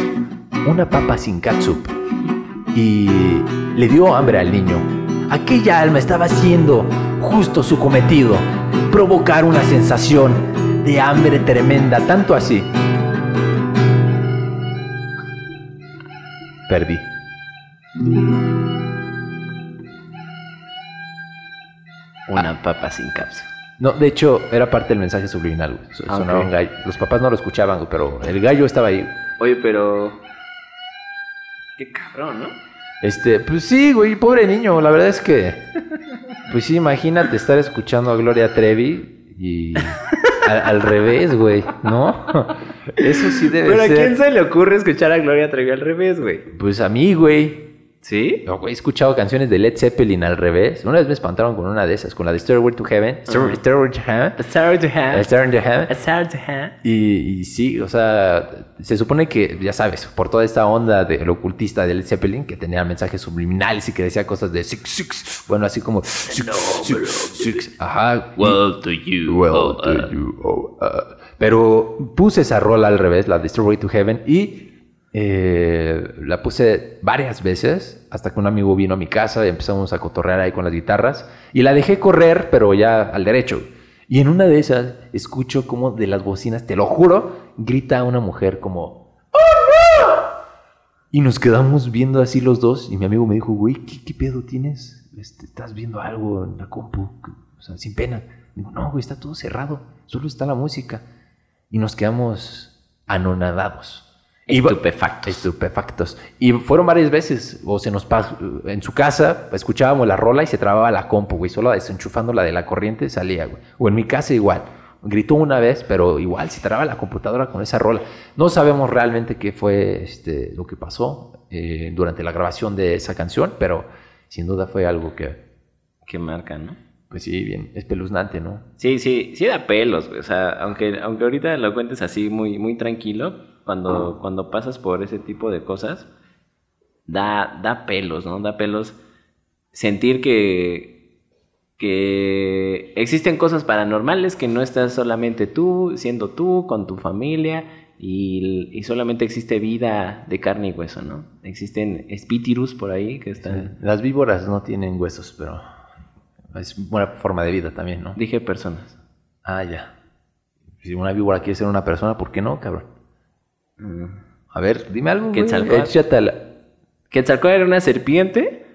una papa sin catsup. Y le dio hambre al niño. Aquella alma estaba haciendo justo su cometido, provocar una sensación de hambre tremenda, tanto así. Perdí. Una papa sin cápsula. No, de hecho, era parte del mensaje subliminal. güey. So- Ah, sonaba ok. un gallo. Los papás no lo escuchaban, güey, pero el gallo estaba ahí. Oye, pero. Qué cabrón, ¿no? Este, pues sí, güey, pobre niño. La verdad es que, pues sí, imagínate estar escuchando a Gloria Trevi y al, al revés, güey, ¿no? Eso sí debe Pero a ser. quién se le ocurre escuchar a Gloria Trevi al revés, güey. Pues a mí, güey. ¿Sí? Güey, he escuchado canciones de Led Zeppelin al revés. Una vez me espantaron con una de esas, con la de Stairway to Heaven. Stairway, Stairway to Heaven. Star to have. Stairway to Heaven. Star to have. Y, y sí, o sea, se supone que, ya sabes, por toda esta onda del ocultista de Led Zeppelin, que tenía mensajes subliminales y que decía cosas de six, six, bueno, así como six, six, six, ajá. Well to you. well oh, to uh. you, oh, uh. Pero puse esa rola al revés, la de Stairway to Heaven, y Eh, la puse varias veces hasta que un amigo vino a mi casa y empezamos a cotorrear ahí con las guitarras. Y la dejé correr, pero ya al derecho. Y en una de esas escucho como de las bocinas, te lo juro, grita una mujer como... ¡Oh! Y nos quedamos viendo así los dos y mi amigo me dijo, güey, ¿qué, qué pedo tienes? Este, ¿Estás viendo algo en la compu? O sea, sin pena. Digo, no, güey, está todo cerrado, solo está la música. Y nos quedamos anonadados. Estupefactos. Estupefactos. Y fueron varias veces, o se nos pasó, en su casa escuchábamos la rola y se trababa la compu, güey, solo desenchufándola de la corriente salía, güey. O en mi casa igual. Gritó una vez, pero igual se traba la computadora con esa rola. No sabemos realmente qué fue este, lo que pasó eh, durante la grabación de esa canción, pero sin duda fue algo que, Que marca, ¿no? Pues sí, bien espeluznante, ¿no? Sí, sí, sí da pelos, güey. O sea, aunque, aunque ahorita lo cuentes así muy, muy tranquilo, cuando, cuando pasas por ese tipo de cosas, da, da pelos, ¿no? Da pelos sentir que, que existen cosas paranormales, que no estás solamente tú, siendo tú, con tu familia, y, y solamente existe vida de carne y hueso, ¿no? Existen espíritus por ahí que están... Las víboras no tienen huesos, pero es buena forma de vida también, ¿no? Dije personas. Ah, ya. Si una víbora quiere ser una persona, ¿por qué no, cabrón? Mm. A ver, dime algo. Quetzalcóatl. Quetzalcóatl era una serpiente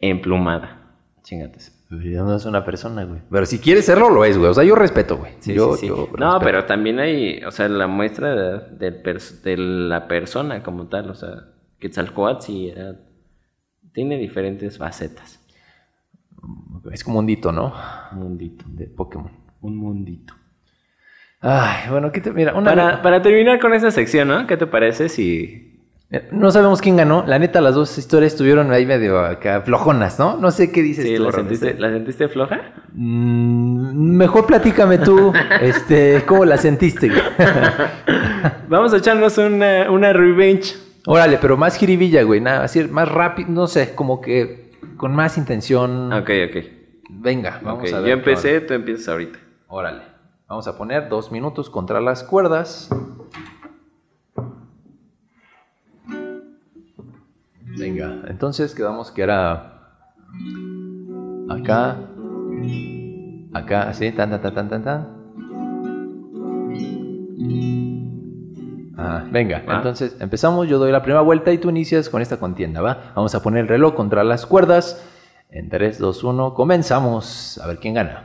emplumada. Chingates. Pues ya no es una persona, güey. Pero si quiere serlo, lo es, güey. O sea, yo respeto, güey. Sí, yo, sí, sí. yo no, respeto. pero también hay, o sea, la muestra de, del pers- de la persona como tal, o sea, Quetzalcóatl sí era, tiene diferentes facetas. Es como un dito, ¿no? Un mundito. De Pokémon. Un mundito. Ay, bueno, ¿qué te... Mira, una... Para, para terminar con esa sección, ¿no? ¿Qué te parece si... Eh, No sabemos quién ganó. La neta, las dos historias estuvieron ahí medio acá flojonas, ¿no? No sé qué dices Sí, tú, ¿la, sentiste. ¿La sentiste floja? Mm, mejor platícame tú, este, ¿cómo la sentiste? güey? Vamos a echarnos una, una revenge. Órale, pero más jiribilla, güey, nada, así, más rápido, no sé, como que con más intención. Ok, ok. Venga, vamos a ver. Yo empecé, tú empiezas ahorita. Órale. Vamos a poner dos minutos contra las cuerdas. Venga, entonces quedamos que era acá, acá, así, tan, tan, tan, tan, tan, Ajá. Venga, ¿Va? entonces empezamos, yo doy la primera vuelta y tú inicias con esta contienda, ¿va? Vamos a poner el reloj contra las cuerdas. En 3, 2, 1, comenzamos. A ver quién gana.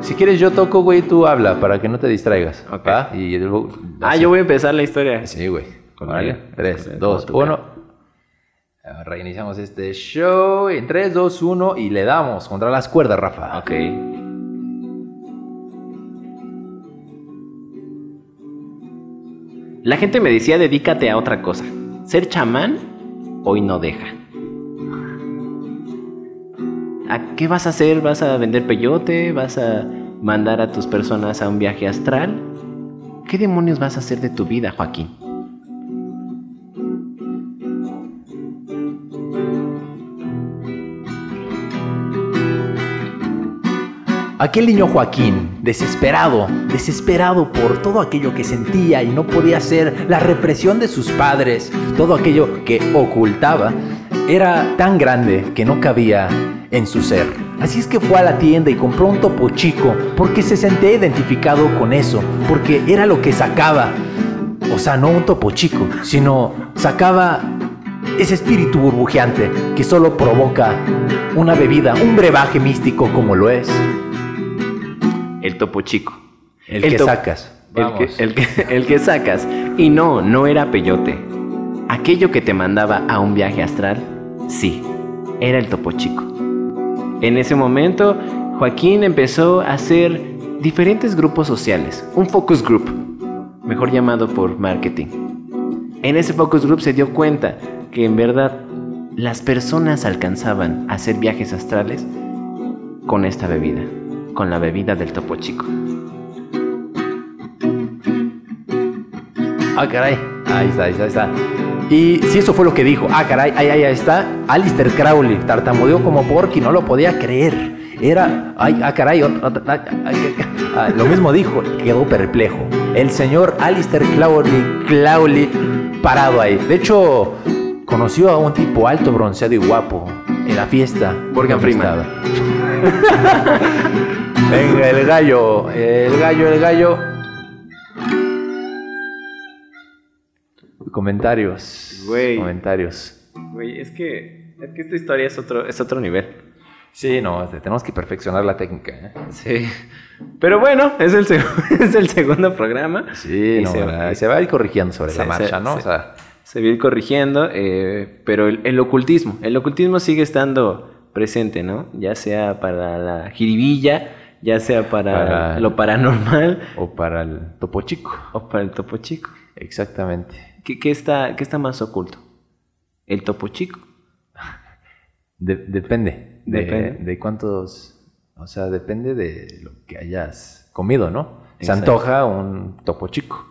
Si quieres yo toco, güey, tú habla para que no te distraigas. Okay. ah, yo voy a empezar la historia. Sí, güey. Vale. 3, 2, 1 reiniciamos este show en 3, 2, 1 y le damos contra las cuerdas, Rafa. Ok. La gente me decía dedícate a otra cosa. Ser chamán hoy no deja. ¿A qué vas a hacer? ¿Vas a vender peyote? ¿Vas a mandar a tus personas a un viaje astral? ¿Qué demonios vas a hacer de tu vida, Joaquín? Aquel niño Joaquín, desesperado, desesperado por todo aquello que sentía y no podía hacer, la represión de sus padres, todo aquello que ocultaba, era tan grande que no cabía en su ser. Así es que fue a la tienda y compró un topo chico porque se sentía identificado con eso, porque era lo que sacaba. O sea, no un topo chico, sino sacaba ese espíritu burbujeante que solo provoca una bebida, un brebaje místico como lo es El topo chico. El, que sacas. El que, el, que, el que sacas. Y no, no era peyote. Aquello que te mandaba a un viaje astral, sí, era el topo chico. En ese momento, Joaquín empezó a hacer diferentes grupos sociales, un focus group, mejor llamado por marketing. En ese focus group se dio cuenta que en verdad las personas alcanzaban a hacer viajes astrales con esta bebida, con la bebida del topo chico. Ah, caray. Ahí está, ahí está, ahí está. Y si eso fue lo que dijo, ah, caray, ahí, ahí, ahí está. Alistair Crowley tartamudeó como porky, no lo podía creer. era, ay, ah, caray, ot- ot- ay, ah, lo mismo dijo, quedó perplejo. El señor Alistair Crowley, Crowley parado ahí. De hecho, conoció a un tipo alto, bronceado y guapo en la fiesta. Morgan Freeman. Venga, el gallo, el gallo, el gallo. Comentarios. Güey. Comentarios. Güey, es que, es que esta historia es otro, es otro nivel. Sí, no, tenemos que perfeccionar la técnica. ¿eh? Sí. Pero bueno, es el, seg- es el segundo programa. Sí, Y no, se- ¿verdad? se, va a ir corrigiendo sobre Sí, la se- marcha, ¿no? sí. O sea, Se va a ir corrigiendo, eh, pero el, el ocultismo, el ocultismo sigue estando presente, ¿no? Ya sea para la jiribilla, ya sea para, Para- lo paranormal o para el topo chico. o para el topo chico. Exactamente. ¿Qué, qué está, qué está más oculto? ¿El topo chico? De- depende, de, Depende. de cuántos, o sea, depende de lo que hayas comido, ¿no? Se antoja un topo chico.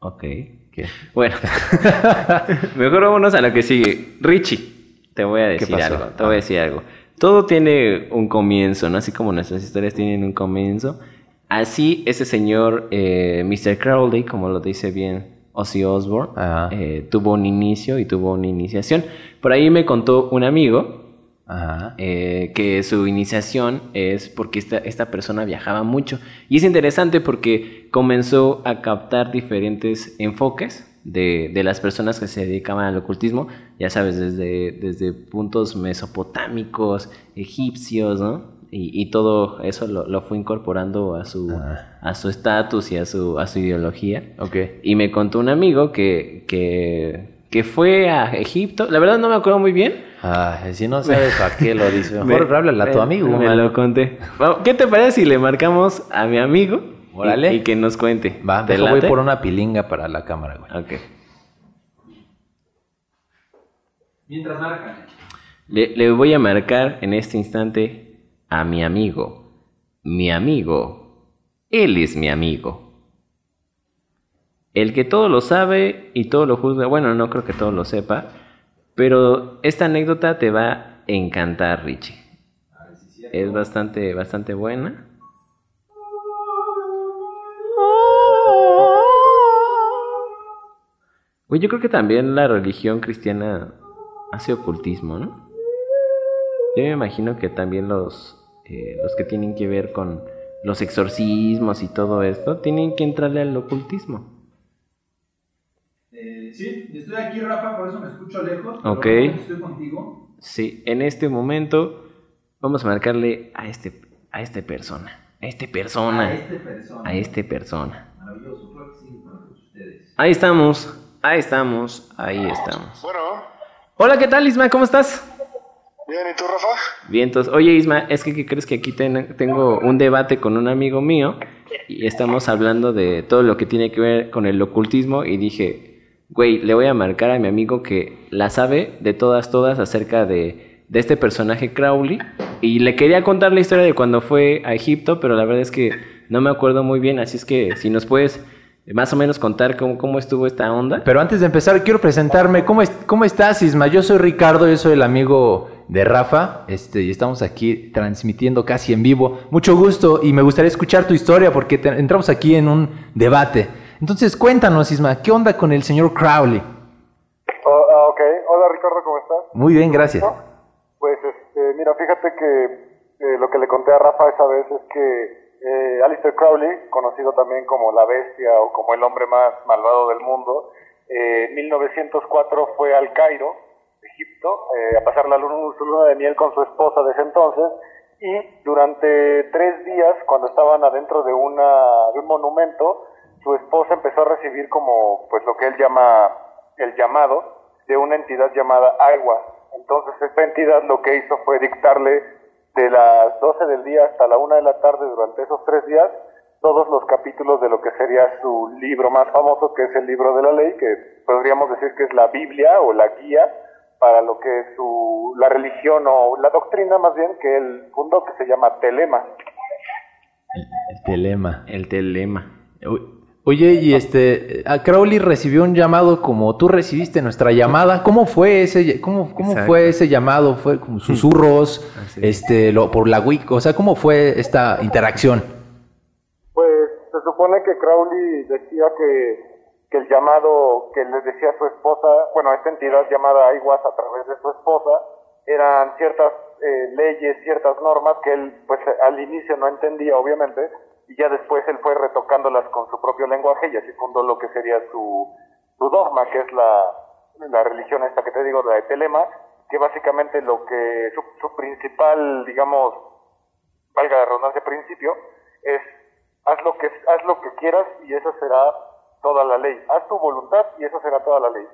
Ok. ¿Qué? Bueno, mejor vámonos a lo que sigue. Richie, te voy a decir algo, te voy a decir algo. Todo tiene un comienzo, ¿no? Así como nuestras historias tienen un comienzo. Así ese señor, eh, Mr. Crowley, como lo dice bien Ozzy Osbourne, eh, tuvo un inicio y tuvo una iniciación. Por ahí me contó un amigo Ajá. eh, que su iniciación es porque esta, esta persona viajaba mucho. Y es interesante porque comenzó a captar diferentes enfoques de, de las personas que se dedicaban al ocultismo, ya sabes, desde, desde puntos mesopotámicos, egipcios, ¿no? Y, y todo eso lo, lo fue incorporando a su Ah. a su estatus y a su, a su ideología. Ok. Y me contó un amigo que, que, que fue a Egipto. La verdad no me acuerdo muy bien, Ay, si no sabes para qué lo dice, mejor me- háblale a tu me- amigo. Me mano. lo conté. ¿Qué te parece si le marcamos a mi amigo? Y- Órale. Y, que nos cuente. Va, ¿Te deja, voy por una pilinga para la cámara, güey. Ok. Mientras marcan. Le, le voy a marcar en este instante a mi amigo. Mi amigo. Él es mi amigo. El que todo lo sabe y todo lo juzga. Bueno, no creo que todo lo sepa. Pero esta anécdota te va a encantar, Richie. Es bastante, bastante buena. Güey, yo creo que también la religión cristiana hace ocultismo, ¿no? Yo me imagino que también los, eh, los que tienen que ver con los exorcismos y todo esto tienen que entrarle al ocultismo. Eh, sí, estoy aquí, Rafa, por eso me escucho lejos. Ok. Estoy contigo. Sí, en este momento vamos a marcarle a este, a este persona. A este persona. A este persona. A este persona. Maravilloso, creo que sí, para ustedes. Ahí estamos. Ahí estamos. Ahí estamos. Bueno, Hola, ¿qué tal, Isma? ¿Cómo estás? bien, ¿y tú, Rafa? Bien, entonces, oye Isma, es que ¿qué crees que aquí ten- tengo un debate con un amigo mío y estamos hablando de todo lo que tiene que ver con el ocultismo y dije, güey, le voy a marcar a mi amigo que la sabe de todas, todas acerca de, de este personaje Crowley y le quería contar la historia de cuando fue a Egipto, pero la verdad es que no me acuerdo muy bien, así es que si nos puedes más o menos contar cómo, cómo estuvo esta onda. Pero antes de empezar, quiero presentarme. ¿Cómo, es- cómo estás, Isma? Yo soy Ricardo, yo soy el amigo de Rafa. Este, y estamos aquí transmitiendo casi en vivo. Mucho gusto y me gustaría escuchar tu historia porque te- entramos aquí en un debate. Entonces, cuéntanos, Isma, ¿qué onda con el señor Crowley? Oh, ah, ok, hola Ricardo, ¿cómo estás? Muy bien, gracias. Pues, este, mira, fíjate que eh, lo que le conté a Rafa esa vez es que eh, Alistair Crowley, conocido también como la bestia o como el hombre más malvado del mundo, eh, en 1904 fue al Cairo, Egipto, eh, a pasar la luna, su luna de miel con su esposa de ese entonces, y durante tres días, cuando estaban adentro de, una, un monumento, su esposa empezó a recibir como, pues lo que él llama el llamado de una entidad llamada Agua. Entonces esta entidad lo que hizo fue dictarle de las 12 del día hasta la 1 de la tarde durante esos tres días todos los capítulos de lo que sería su libro más famoso, que es el libro de la ley, que podríamos decir que es la Biblia o la guía para lo que es su, la religión o la doctrina más bien que él fundó, que se llama Telema. El telema. El telema. Uy, Oye, y este, a Crowley recibió un llamado como tú recibiste nuestra llamada. ¿Cómo fue ese, cómo, cómo fue ese llamado? ¿Fue como susurros, Así. este, lo, por la WIC? O sea, ¿cómo fue esta interacción? Pues se supone que Crowley decía que, que el llamado que le decía a su esposa, bueno, esta entidad llamada IWAS a través de su esposa, eran ciertas eh, leyes, ciertas normas que él pues al inicio no entendía obviamente y ya después él fue retocándolas con su propio lenguaje y así fundó lo que sería su, dogma, que es la, religión esta que te digo, la de Telema, que básicamente lo que su, su principal, digamos, valga la redundancia, principio, es haz lo que haz lo que quieras y esa será toda la ley. Haz tu voluntad y esa será toda la ley.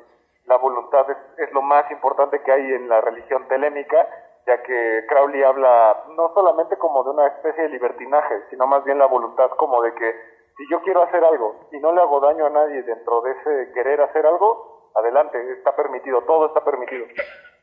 La voluntad es, es lo más importante que hay en la religión telémica, ya que Crowley habla no solamente como de una especie de libertinaje, sino más bien la voluntad como de que si yo quiero hacer algo y no le hago daño a nadie dentro de ese querer hacer algo, adelante, está permitido, todo está permitido.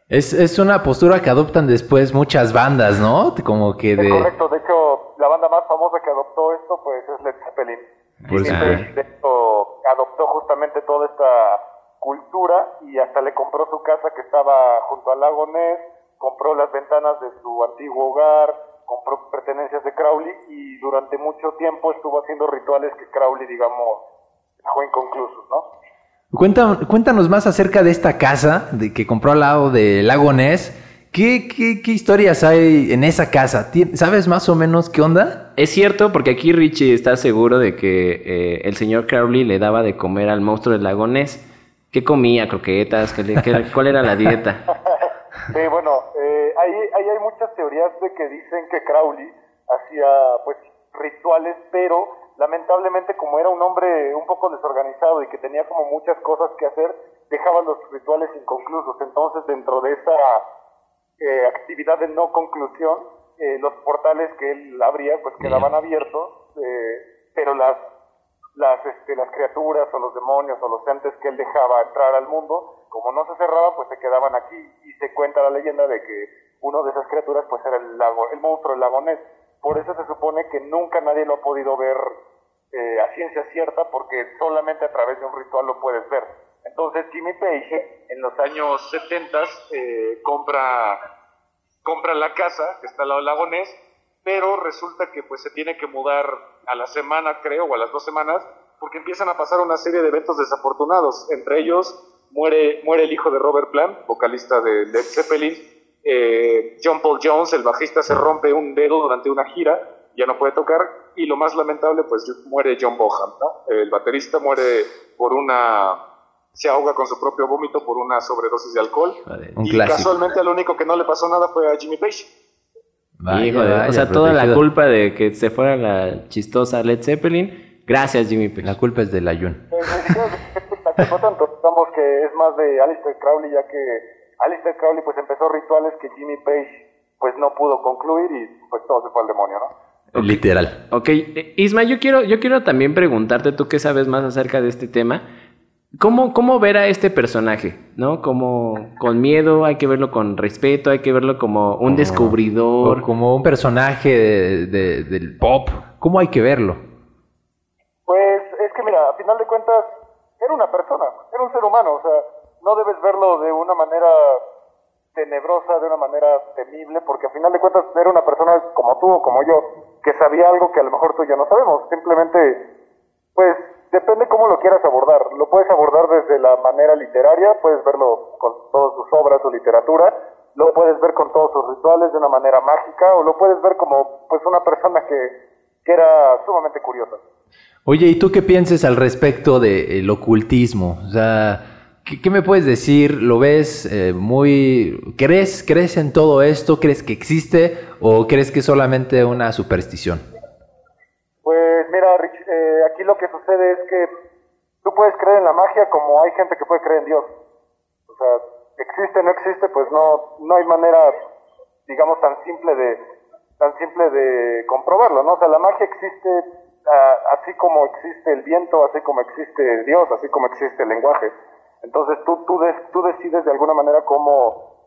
Es, es una postura que adoptan después muchas bandas, ¿no? Como que Es de... correcto, de hecho, la banda más famosa que adoptó esto pues es Led Zeppelin. Pues, Jimmy ah. De hecho, adoptó justamente toda esta cultura y hasta le compró su casa que estaba junto al lago Ness, compró las ventanas de su antiguo hogar, compró pertenencias de Crowley y durante mucho tiempo estuvo haciendo rituales que Crowley, digamos, dejó inconclusos, ¿no? Cuéntanos más acerca de esta casa de, que compró al lado del lago Ness. ¿Qué, qué, qué historias hay en esa casa? ¿Tien- ¿Sabes más o menos qué onda? Es cierto, porque aquí Richie está seguro de que eh, el señor Crowley le daba de comer al monstruo del lago Ness. ¿Qué comía? ¿Croquetas? ¿Qué le- qué- ¿Cuál era la dieta? Sí, bueno, eh, ahí, ahí hay muchas teorías de que dicen que Crowley hacía pues rituales, pero lamentablemente como era un hombre un poco desorganizado y que tenía como muchas cosas que hacer, dejaba los rituales inconclusos. Entonces dentro de esa eh, actividad de no conclusión, eh, los portales que él abría pues quedaban abiertos, eh, pero las las, este, las criaturas o los demonios o los entes que él dejaba entrar al mundo, como no se cerraban, pues se quedaban aquí y se cuenta la leyenda de que uno de esas criaturas pues era el lago, el monstruo del lago Ness. Por eso se supone que nunca nadie lo ha podido ver eh, a ciencia cierta porque solamente a través de un ritual lo puedes ver. Entonces Jimmy Page en los años 70 eh, compra compra la casa que está al lado del lago Ness, pero resulta que pues se tiene que mudar a la semana, creo, o a las dos semanas, porque empiezan a pasar una serie de eventos desafortunados. Entre ellos muere, muere el hijo de Robert Plant, vocalista de Led Zeppelin. Eh, John Paul Jones, el bajista, se rompe un dedo durante una gira, ya no puede tocar. Y lo más lamentable, pues muere John Bohan, ¿no? El baterista muere por una se ahoga con su propio vómito por una sobredosis de alcohol. Un y clásico. casualmente al único que no le pasó nada fue a Jimmy Page. Vaya, Híjole, vaya, o sea, toda la protegido. culpa de que se fuera la chistosa Led Zeppelin. Gracias, Jimmy Page. La culpa es del ayun. Eh, eh, no tanto, digamos que es más de Alistair Crowley, ya que Alistair Crowley pues empezó rituales que Jimmy Page pues no pudo concluir y pues todo se fue al demonio, ¿no? Literal. Ok, eh, Isma, yo quiero, yo quiero también preguntarte, tú que sabes más acerca de este tema, ¿cómo, cómo ver a este personaje? ¿No? Como con miedo, hay que verlo con respeto, hay que verlo como un descubridor. O como un personaje de- de- del pop. ¿Cómo hay que verlo? Pues es que mira, a final de cuentas era una persona, era un ser humano, o sea, no debes verlo de una manera tenebrosa, de una manera temible, porque a final de cuentas era una persona como tú o como yo, que sabía algo que a lo mejor tú ya no sabemos, simplemente, pues depende cómo lo quieras abordar, lo puedes abordar desde la manera literaria, puedes verlo con todas sus obras, su literatura, lo puedes ver con todos sus rituales de una manera mágica, o lo puedes ver como pues una persona que, que era sumamente curiosa. Oye, ¿y tú qué piensas al respecto del ocultismo? O sea, ¿qué, qué me puedes decir? ¿Lo ves eh, muy... ¿Crees, ¿Crees en todo esto? ¿Crees que existe? ¿O crees que es solamente una superstición? Eh, aquí lo que sucede es que tú puedes creer en la magia como hay gente que puede creer en Dios. O sea, existe, no existe, pues no, no hay manera, digamos, tan simple de, tan simple de comprobarlo, ¿no? O sea, la magia existe ah, así como existe el viento, así como existe Dios, así como existe el lenguaje. Entonces tú, tú, des- tú decides de alguna manera cómo,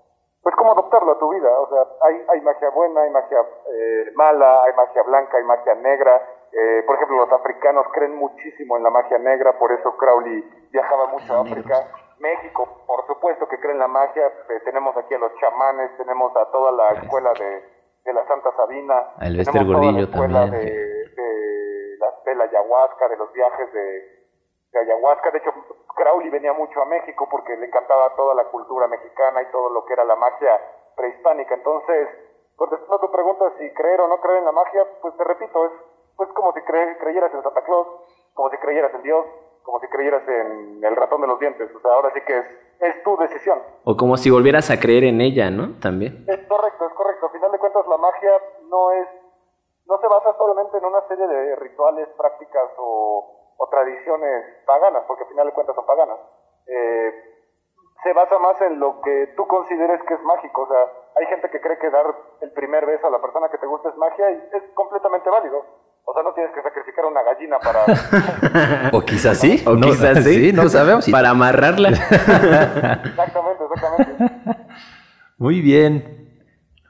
pues cómo adoptarlo a tu vida. O sea, hay, hay magia buena, hay magia eh, mala, hay magia blanca, hay magia negra. Eh, por ejemplo, los africanos creen muchísimo en la magia negra, por eso Crowley viajaba mucho a África. México, por supuesto que cree en la magia. eh, tenemos aquí a los chamanes, tenemos a toda la escuela de, de la Santa Sabina. A la Gordillo escuela también, De, de, la, de la ayahuasca, de los viajes de, de ayahuasca. De hecho, Crowley venía mucho a México porque le encantaba toda la cultura mexicana y todo lo que era la magia prehispánica. Entonces, contestando a tu pregunta si creer o no creer en la magia, pues te repito, es pues como si cre- creyeras en Santa Claus, como si creyeras en Dios, como si creyeras en el ratón de los dientes. O sea, ahora sí que es, es tu decisión. O como si volvieras a creer en ella, ¿no? También. Es correcto, es correcto. Al final de cuentas, la magia no es, no se basa solamente en una serie de rituales, prácticas o, o tradiciones paganas, porque al final de cuentas son paganas. Eh, se basa más en lo que tú consideres que es mágico. O sea, hay gente que cree que dar el primer beso a la persona que te gusta es magia y es completamente válido. O sea, no tienes que sacrificar una gallina para... O quizás sí. O no, quizás sí. no sabemos. Para amarrarla. exactamente, exactamente. Muy bien.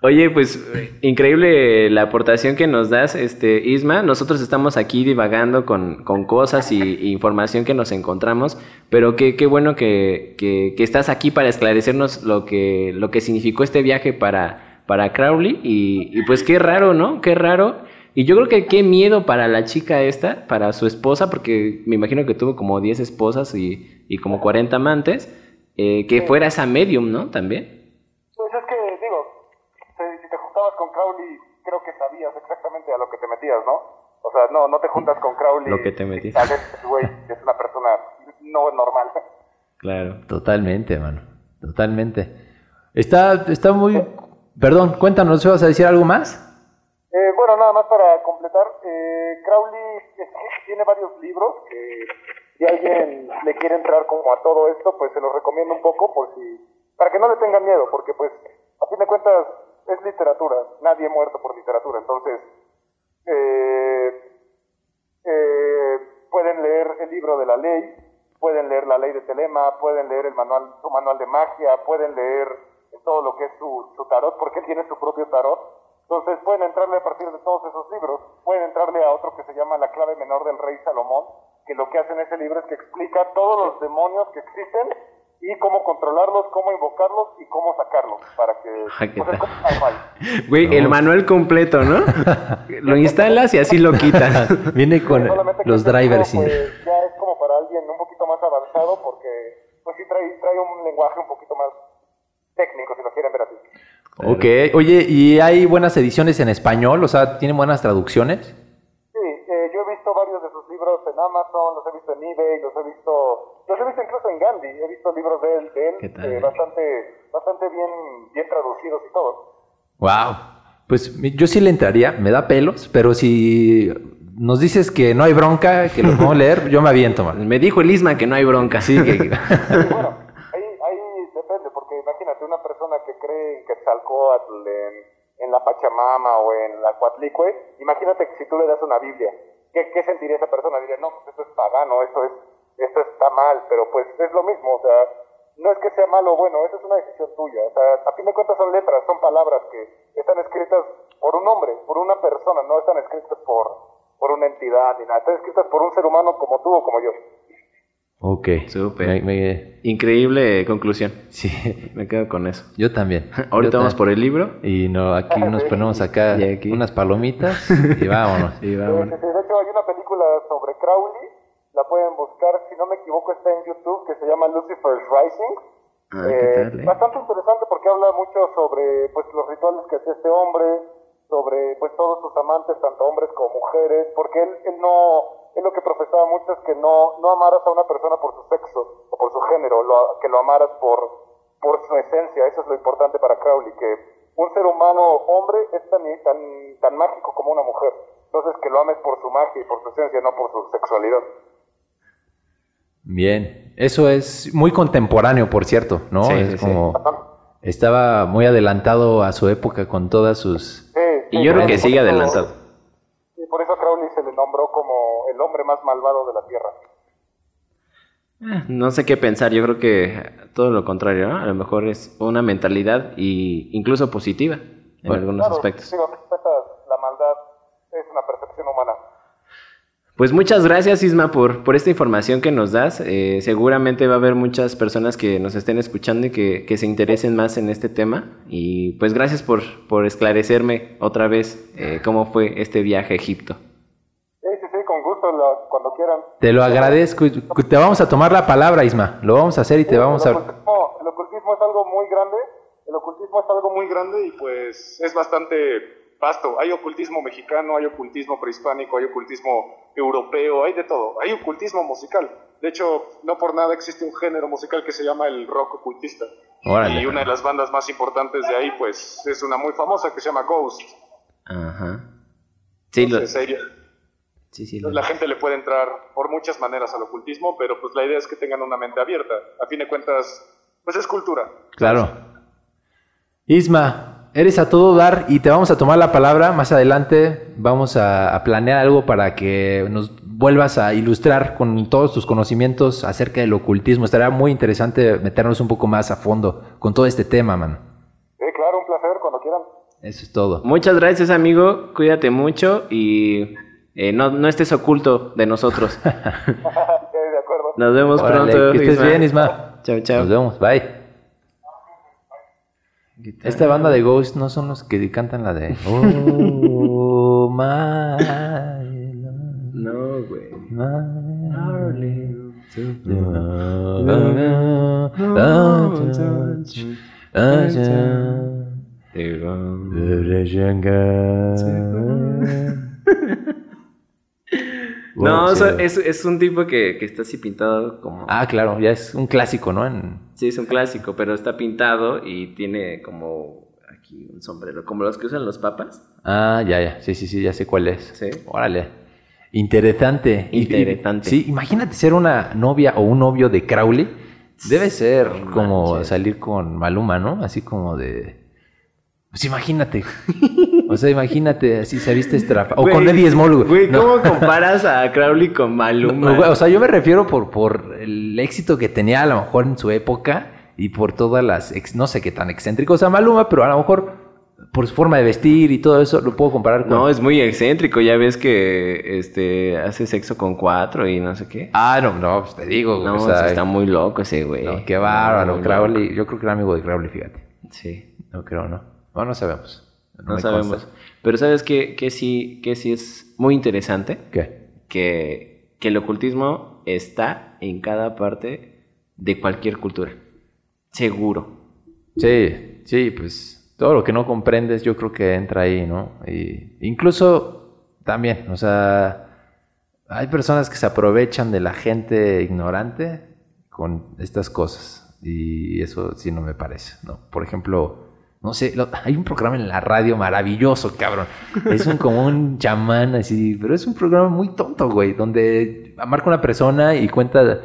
Oye, pues increíble la aportación que nos das, este Isma. Nosotros estamos aquí divagando con, con cosas y, y información que nos encontramos, pero qué, qué bueno que, que- que estás aquí para esclarecernos lo que, lo que significó este viaje para, para Crowley. Y, y pues qué raro, ¿no? Qué raro. Y yo creo que qué miedo para la chica esta, para su esposa, porque me imagino que tuvo como 10 esposas y, y como 40 amantes, eh, que fuera esa medium, ¿no? También. Pues es que, digo, si, si te juntabas con Crowley, creo que sabías exactamente a lo que te metías, ¿no? O sea, no, no te juntas con Crowley. Lo que te vez, güey, es una persona no normal. Claro. Totalmente, mano. Totalmente. Está, está muy. Perdón, cuéntanos, ¿vas a decir algo más? Eh, bueno, nada más para completar, eh, Crowley tiene varios libros que si alguien le quiere entrar como a todo esto, pues se los recomiendo un poco por si, para que no le tengan miedo, porque pues a fin de cuentas es literatura, nadie ha muerto por literatura, entonces eh, eh, pueden leer el libro de la ley, pueden leer la ley de Telema, pueden leer el manual, su manual de magia, pueden leer todo lo que es su, su tarot, porque él tiene su propio tarot. Entonces pueden entrarle a partir de todos esos libros, pueden entrarle a otro que se llama La clave menor del rey Salomón, que lo que hace en ese libro es que explica todos los demonios que existen y cómo controlarlos, cómo invocarlos y cómo sacarlos para que Ah, ¿qué pues, es como. Güey, el manual completo, ¿no? lo instalas y así lo quitas. Viene con los drivers. sí. pues, ya es como para alguien un poquito más avanzado porque pues sí trae, trae un lenguaje un poquito más técnico si lo quieren ver así. Ok, oye, ¿y hay buenas ediciones en español? O sea, ¿tienen buenas traducciones? Amazon, los he visto en eBay, los he visto, los he visto incluso en Gandhi, he visto libros de él, de él ¿Qué tal, eh, bastante, bastante bien, bien traducidos y todo. Wow. Pues mi- yo sí le entraría, me da pelos, pero si nos dices que no hay bronca, que lo podemos leer, yo me aviento, man. Me dijo el Isma que no hay bronca. Sí, que... Bueno, ahí, ahí depende, porque imagínate una persona que cree en Quetzalcóatl, en, en la Pachamama o en la Coatlicue, imagínate que si tú le das una Biblia, ¿qué, sentiría esa persona? Diría, no, pues esto es pagano, esto, es, esto está mal, pero pues es lo mismo, o sea, no es que sea malo o bueno, esa es una decisión tuya, o sea, a fin de cuentas son letras, son palabras que están escritas por un hombre, por una persona, no están escritas por, por una entidad ni nada, están escritas por un ser humano como tú o como yo. Ok. Súper. Me- me- Increíble conclusión. Sí, Me quedo con eso. yo también. Ahorita Yo vamos ta- por el libro. Y no, aquí nos ponemos acá Y aquí. unas palomitas y vámonos. Y vámonos. de hecho, hay una película sobre Crowley, la pueden buscar, si no me equivoco, está en YouTube, que se llama Lucifer's Rising. Ah, ¿qué Eh, tal, eh? Bastante interesante porque habla mucho sobre pues, los rituales que hacía este hombre, sobre pues todos sus amantes, tanto hombres como mujeres, porque él, él no, él lo que profesaba mucho es que no, no amaras a una persona por su sexo o por su género, lo- que lo amaras por, por su esencia, eso es lo importante para Crowley, que un ser humano hombre es tan, tan, tan mágico como una mujer, entonces que lo ames por su magia y por su esencia, no por su sexualidad. Bien. Eso es muy contemporáneo, por cierto, ¿no? Sí, es sí, sí. como... Estaba muy adelantado a su época con todas sus... Sí, Y yo creo que sigue adelantado. Y por eso a Crowley se le nombró como el hombre más malvado de la Tierra. Eh, No sé qué pensar, yo creo que todo lo contrario, ¿no? A lo mejor es una mentalidad y incluso positiva en Bueno. algunos Claro, aspectos. cuentas, la maldad es una percepción humana. Pues muchas gracias Isma por, por esta información que nos das. Eh, seguramente va a haber muchas personas que nos estén escuchando y que, que se interesen más en este tema. Y pues gracias por, por esclarecerme otra vez eh, cómo fue este viaje a Egipto. Sí, sí, sí, con gusto, cuando quieran. Te lo agradezco. Te vamos a tomar la palabra, Isma. Lo vamos a hacer y te vamos el, a... ocultismo, el ocultismo es algo muy grande. El ocultismo es algo muy grande y pues es bastante vasto. Hay ocultismo mexicano, hay ocultismo prehispánico, hay ocultismo europeo, hay de todo. Hay ocultismo musical. De hecho, no por nada existe un género musical que se llama el rock ocultista. Órale. Y una de las bandas más importantes de ahí, pues, es una muy famosa que se llama Ghost. Ajá. Sí, lo- Entonces, ahí- sí, sí, lo- la gente le puede entrar por muchas maneras al ocultismo, pero pues la idea es que tengan una mente abierta. A fin de cuentas, pues es cultura. Claro. Isma, eres a todo dar y te vamos a tomar la palabra. Más adelante vamos a, a planear algo para que nos vuelvas a ilustrar con todos tus conocimientos acerca del ocultismo. Estará muy interesante meternos un poco más a fondo con todo este tema, man. Sí, claro, un placer, cuando quieran. Eso es todo. Muchas gracias amigo, cuídate mucho y eh, no, no estés oculto de nosotros. Sí, de acuerdo. Nos vemos Órale, pronto. que estés bien, Isma. Chao, chao. Nos vemos, bye. Esta banda de Ghost no son los que cantan la de Oh my No, güey. No, o sea, es, es un tipo que, que está así pintado como... Ah, claro, ya es un clásico, ¿no? En- Sí, es un clásico, pero está pintado y tiene como aquí un sombrero, como los que usan los papas. Ah, ya, ya, sí, sí, sí, ya sé cuál es. Sí. Órale. Interesante. Interesante. Sí, imagínate ser una novia o un novio de Crowley. Debe ser como salir con Maluma, ¿no? Así como de... Pues imagínate. O sea, imagínate, así se viste estrafa. O con Eddie Small, güey. No. ¿cómo comparas a Crowley con Maluma? No, o sea, yo me refiero por, por el éxito que tenía a lo mejor en su época y por todas las, ex- no sé qué tan excéntricos a Maluma, pero a lo mejor por su forma de vestir y todo eso lo puedo comparar con... No, es muy excéntrico. Ya ves que este hace sexo con cuatro y no sé qué. Ah, no, no, pues te digo, güey, no, o sea, está muy loco ese güey. no, qué bárbaro, Muy Crowley. loco. Yo creo que era amigo de Crowley, fíjate. Sí, No creo, ¿no? No, no sabemos. no sabemos. consta. Pero ¿sabes qué, qué sí, qué sí es muy interesante? ¿Qué? Que, que el ocultismo está en cada parte de cualquier cultura. Seguro. Sí, sí, pues todo lo que no comprendes yo creo que entra ahí, ¿no? Y incluso también, o sea, hay personas que se aprovechan de la gente ignorante con estas cosas y eso sí no me parece, ¿no? Por ejemplo, no sé, hay un programa en la radio maravilloso, cabrón. Es un como un chamán así, pero es un programa muy tonto, güey, donde marca una persona y cuenta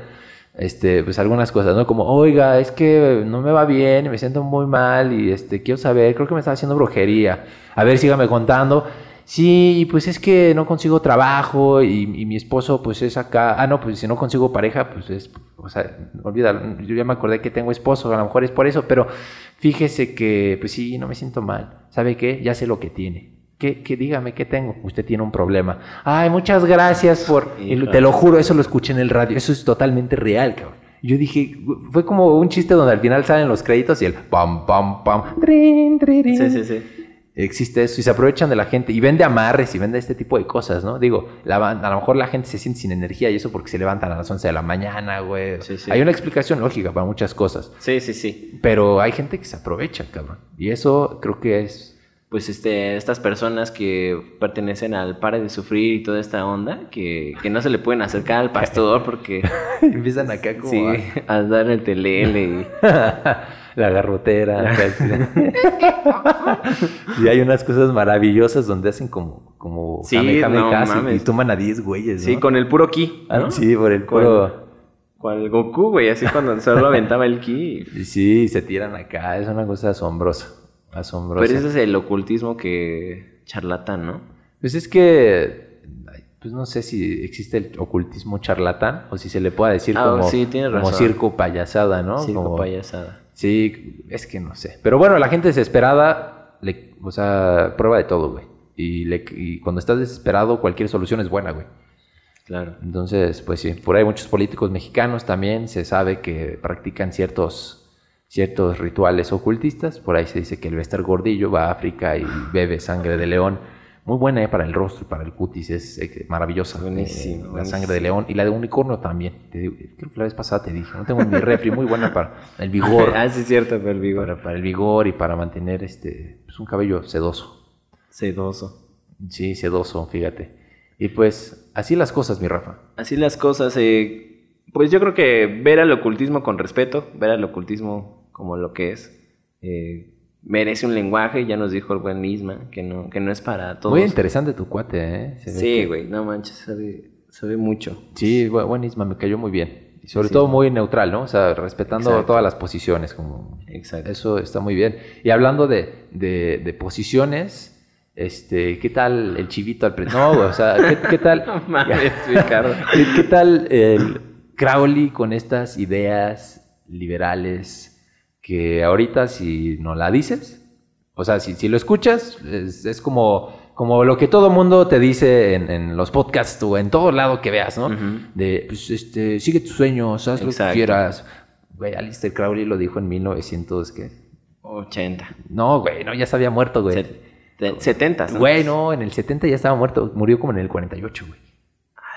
este, pues algunas cosas, ¿no? Como, oiga, es que no me va bien, me siento muy mal y este, quiero saber, creo que me está haciendo brujería. A ver, sígame contando. Sí, pues es que no consigo trabajo y, y mi esposo pues es acá. Ah, no, pues si no consigo pareja, pues es, o sea, olvídalo. Yo ya me acordé que tengo esposo, a lo mejor es por eso, pero fíjese que, pues sí, no me siento mal. ¿Sabe qué? Ya sé lo que tiene. ¿Qué, qué, dígame, ¿qué tengo? Usted tiene un problema. Ay, muchas gracias por... lo- te lo juro, eso lo escuché en el radio. Eso es totalmente real, cabrón. Yo dije, fue como un chiste donde al final salen los créditos y el pam, pam, pam. trin, tririn. Sí, sí, sí. Existe eso y se aprovechan de la gente y vende amarres y vende este tipo de cosas, ¿no? Digo, la a lo mejor la gente se siente sin energía y eso porque se levantan a las 11 de la mañana, güey. Sí, sí. Hay una explicación lógica para muchas cosas, Sí, sí, sí. pero hay gente que se aprovecha, cabrón. Y eso creo que es... Pues este, estas personas que pertenecen al pare de sufrir y toda esta onda, que, que no se le pueden acercar al pastor porque Empiezan acá como... sí, a- a dar el telele y... la garrotera. y hay unas cosas maravillosas donde hacen como, como Sí, kamehamehas no y- y, mames. toman a 10 güeyes, Sí, ¿no? con el puro ki, Ah. Sí, por el Con- puro... Cual Goku, güey, así cuando solo aventaba el ki. Y sí, se tiran acá, es una cosa asombrosa. Asombrosa. Pero ese es el ocultismo que charlatán, ¿no? Pues es que pues no sé si existe el ocultismo charlatán o si se le pueda decir Ah, como, sí, como circo payasada, ¿no? Circo Como- payasada. Sí, es que no sé. Pero bueno, la gente desesperada, le, o sea, prueba de todo, güey. Y, le- y cuando estás desesperado, cualquier solución es buena, güey. Claro. Entonces, pues sí, por ahí muchos políticos mexicanos también se sabe que practican ciertos, ciertos rituales ocultistas. Por ahí se dice que el Bester Gordillo va a África y bebe sangre de león. Muy buena eh, para el rostro, para el cutis, es eh, maravillosa. Buenísimo, eh, la buenísimo. sangre de león y la de unicornio también. Te digo, creo que la vez pasada te dije, no tengo en mi refri, muy buena para el vigor. ah, sí, es cierto, pero el vigor. para, para el vigor y para mantener este, pues, un cabello sedoso. Sedoso. Sí, sedoso, fíjate. Y pues, así las cosas, mi Rafa. Así las cosas. eh, pues yo creo que ver al ocultismo con respeto, ver al ocultismo como lo que es, eh, merece un lenguaje. Ya nos dijo el buen Isma que no, que no es para todos. Muy interesante tu cuate, ¿eh? Se Sí, que- güey, no manches, sabe, sabe mucho. Sí, bu- buen Isma, me cayó muy bien. Y sobre Sí. todo muy neutral, ¿no? O sea, respetando Exacto. todas las posiciones. Como... Exacto. Eso está muy bien. Y hablando de, de, de posiciones, este, ¿qué tal el chivito al pre- No, güey, o sea, ¿qué, qué tal? No mames, Ricardo. ¿Qué, qué tal el Crowley con estas ideas liberales que ahorita si no la dices, o sea, si, si lo escuchas, es, es como, como lo que todo mundo te dice en, en los podcasts o en todo lado que veas, ¿no? De, pues, este, sigue tus sueños, haz lo que quieras. Güey, Alistair Crowley lo dijo en 1900, ¿qué? 80. No, güey, no, ya se había muerto, güey. Set- 70. ¿no? Güey, no, en el 70 ya estaba muerto, murió como en el 48, güey.